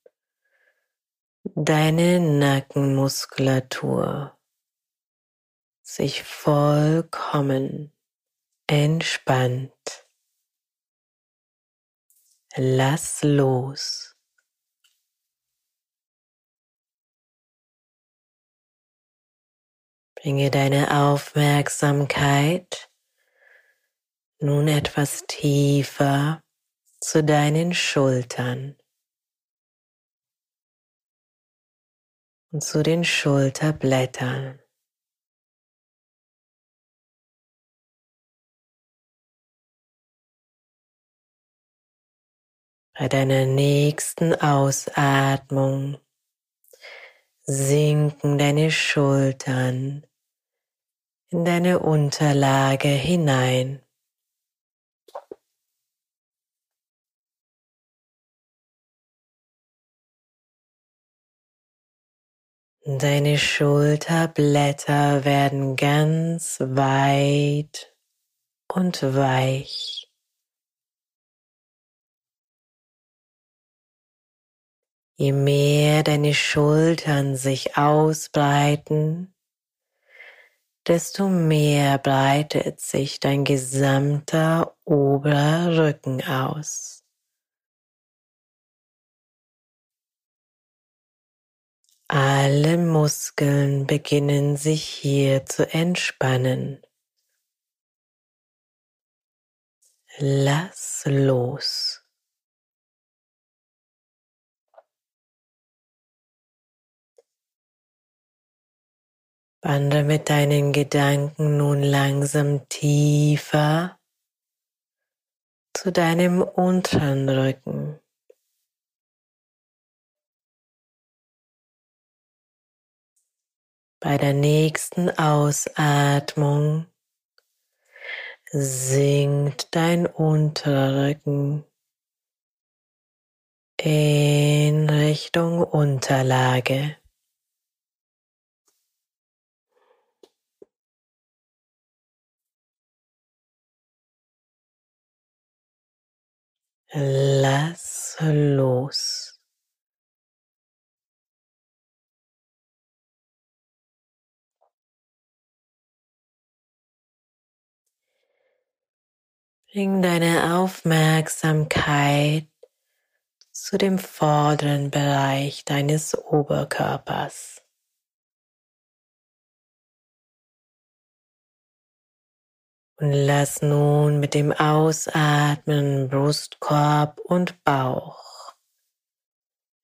deine Nackenmuskulatur sich vollkommen entspannt. Lass los. Bringe deine Aufmerksamkeit nun etwas tiefer zu deinen Schultern und zu den Schulterblättern. Bei deiner nächsten Ausatmung sinken deine Schultern in deine Unterlage hinein. Deine Schulterblätter werden ganz weit und weich. Je mehr deine Schultern sich ausbreiten, desto mehr breitet sich dein gesamter oberer Rücken aus. Alle Muskeln beginnen sich hier zu entspannen. Lass los. Wandere mit deinen Gedanken nun langsam tiefer zu deinem unteren Rücken. Bei der nächsten Ausatmung sinkt dein Unterrücken in Richtung Unterlage. Lass los. Bring deine Aufmerksamkeit zu dem vorderen Bereich deines Oberkörpers. Und lass nun mit dem Ausatmen Brustkorb und Bauch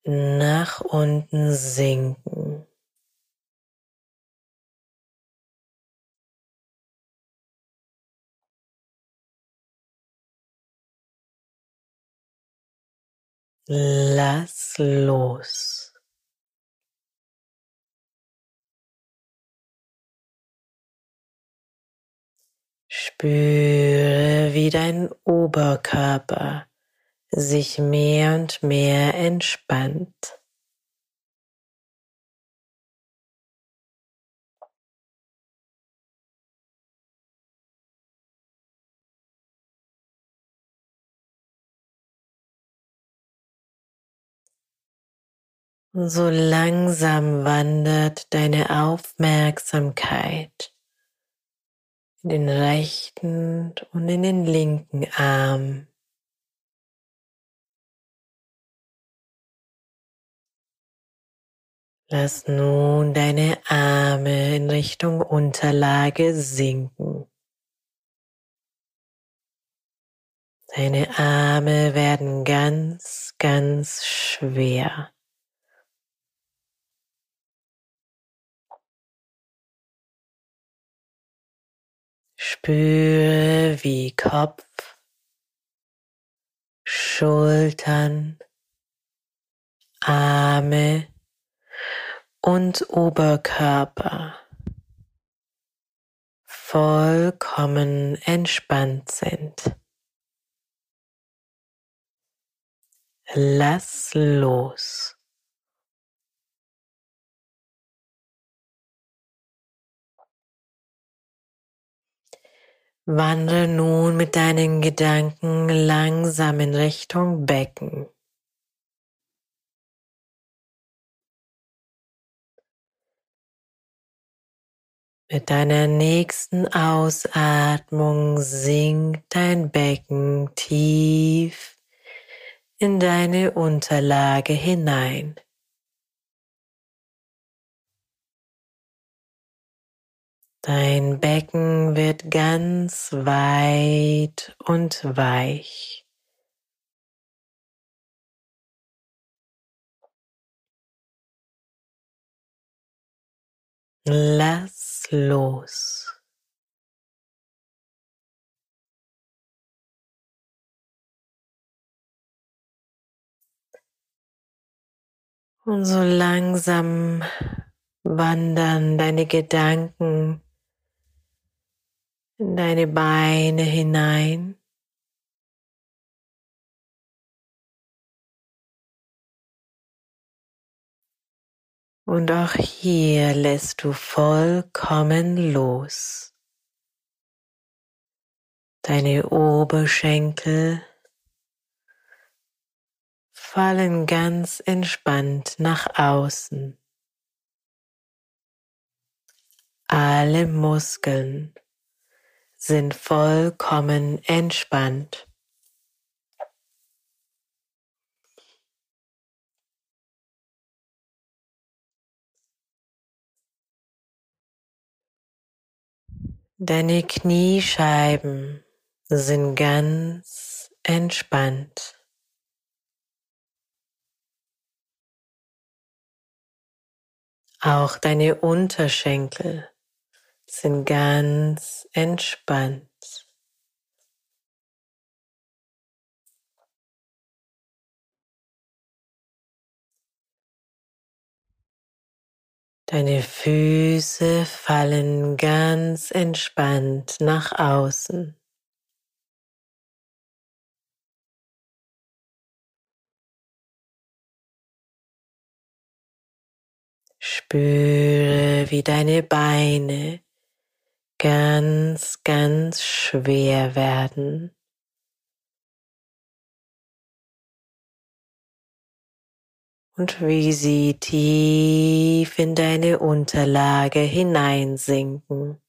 nach unten sinken. Lass los. Spüre, wie dein Oberkörper sich mehr und mehr entspannt. So langsam wandert deine Aufmerksamkeit in den rechten und in den linken Arm. Lass nun deine Arme in Richtung Unterlage sinken. Deine Arme werden ganz, ganz schwer. Spüre, wie Kopf, Schultern, Arme und Oberkörper vollkommen entspannt sind. Lass los. Wandere nun mit deinen Gedanken langsam in Richtung Becken. Mit deiner nächsten Ausatmung sinkt dein Becken tief in deine Unterlage hinein. Dein Becken wird ganz weit und weich. Lass los. Und so langsam wandern deine Gedanken in deine Beine hinein. Und auch hier lässt du vollkommen los. Deine Oberschenkel fallen ganz entspannt nach außen. Alle Muskeln sind vollkommen entspannt. Deine Kniescheiben sind ganz entspannt. Auch deine Unterschenkel sind ganz entspannt. Deine Füße fallen ganz entspannt nach außen. Spüre, wie deine Beine ganz, ganz schwer werden. Und wie sie tief in deine Unterlage hineinsinken.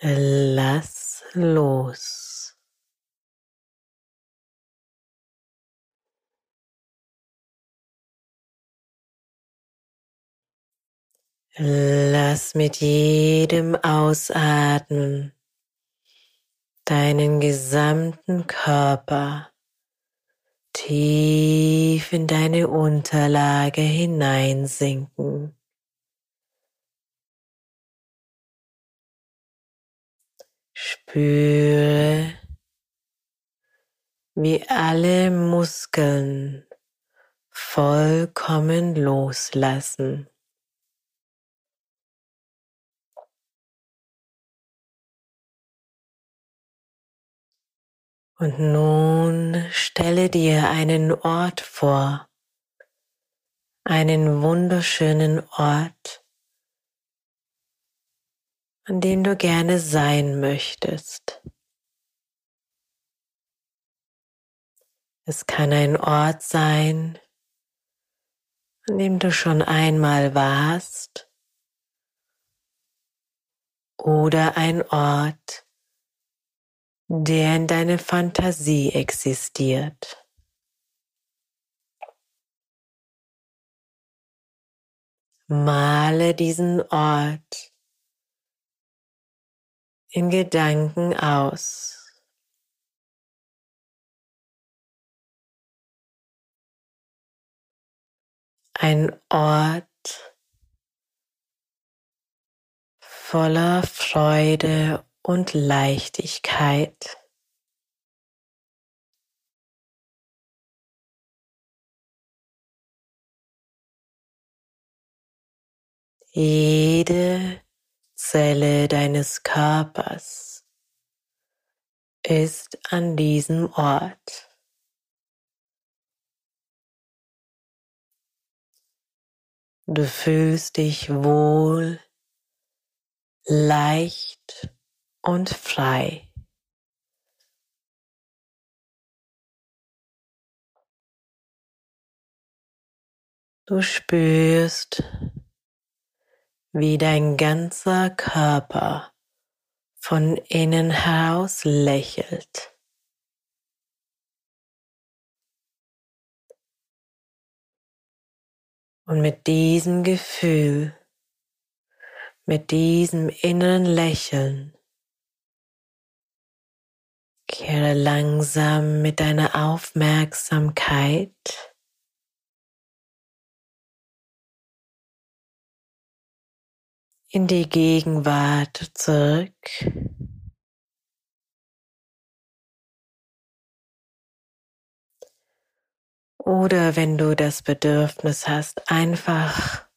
Lass los. Lass mit jedem Ausatmen deinen gesamten Körper tief in deine Unterlage hineinsinken. Spüre, wie alle Muskeln vollkommen loslassen. Und nun stelle dir einen Ort vor, einen wunderschönen Ort, an dem du gerne sein möchtest. Es kann ein Ort sein, an dem du schon einmal warst oder ein Ort, der in deiner Fantasie existiert. Male diesen Ort in Gedanken aus. Ein Ort voller Freude und Leichtigkeit. Jede Zelle deines Körpers ist an diesem Ort. Du fühlst dich wohl, leicht und frei. Du spürst, wie dein ganzer Körper von innen heraus lächelt. Und mit diesem Gefühl, mit diesem inneren Lächeln, kehre langsam mit deiner Aufmerksamkeit in die Gegenwart zurück. Oder wenn du das Bedürfnis hast, einfach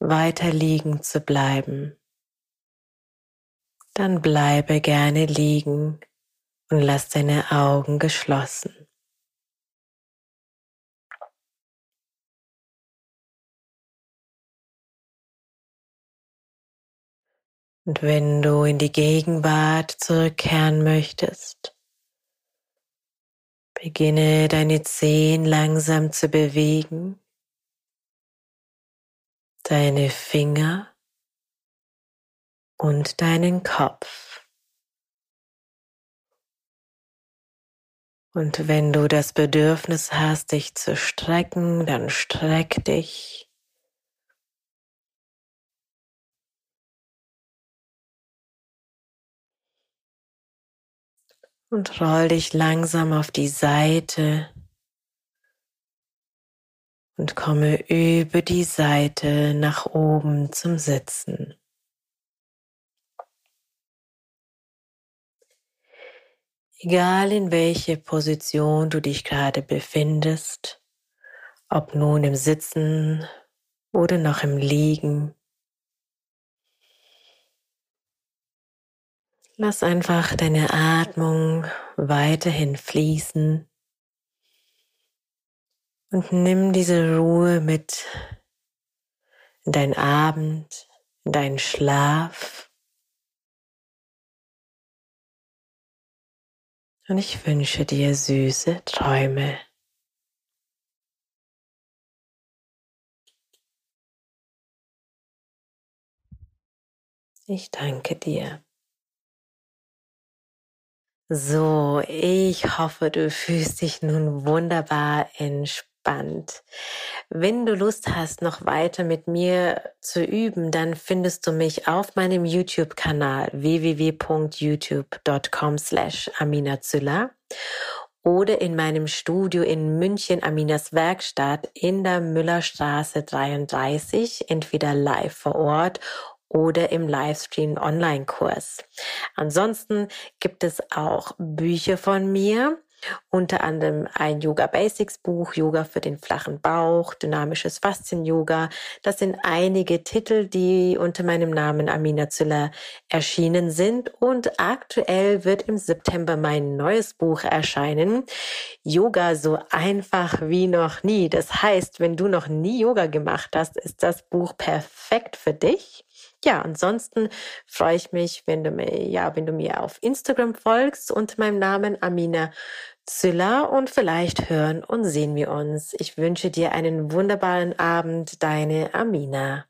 weiter liegen zu bleiben, dann bleibe gerne liegen und lass deine Augen geschlossen. Und wenn du in die Gegenwart zurückkehren möchtest, beginne deine Zehen langsam zu bewegen, deine Finger und deinen Kopf. Und wenn du das Bedürfnis hast, dich zu strecken, dann streck dich. und roll dich langsam auf die Seite und komme über die Seite nach oben zum Sitzen. Egal in welche Position du dich gerade befindest, ob nun im Sitzen oder noch im Liegen, Lass einfach deine Atmung weiterhin fließen und nimm diese Ruhe mit in deinen Abend, in deinen Schlaf. Und ich wünsche dir süße Träume. Ich danke dir. So, ich hoffe, du fühlst dich nun wunderbar entspannt. Wenn du Lust hast, noch weiter mit mir zu üben, dann findest du mich auf meinem YouTube-Kanal www.youtube.com slash aminazüller oder in meinem Studio in München, Aminas Werkstatt in der Müllerstraße 33, entweder live vor Ort oder im Livestream Online-Kurs. Ansonsten gibt es auch Bücher von mir, unter anderem ein Yoga Basics Buch, Yoga für den flachen Bauch, dynamisches Faszien Yoga. Das sind einige Titel, die unter meinem Namen Amina Züller erschienen sind. Und aktuell wird im September mein neues Buch erscheinen. Yoga so einfach wie noch nie. Das heißt, wenn du noch nie Yoga gemacht hast, ist das Buch perfekt für dich. Ja, ansonsten freue ich mich, wenn du mir, ja, wenn du mir auf Instagram folgst unter meinem Namen Amina Zilla und vielleicht hören und sehen wir uns. Ich wünsche dir einen wunderbaren Abend, deine Amina.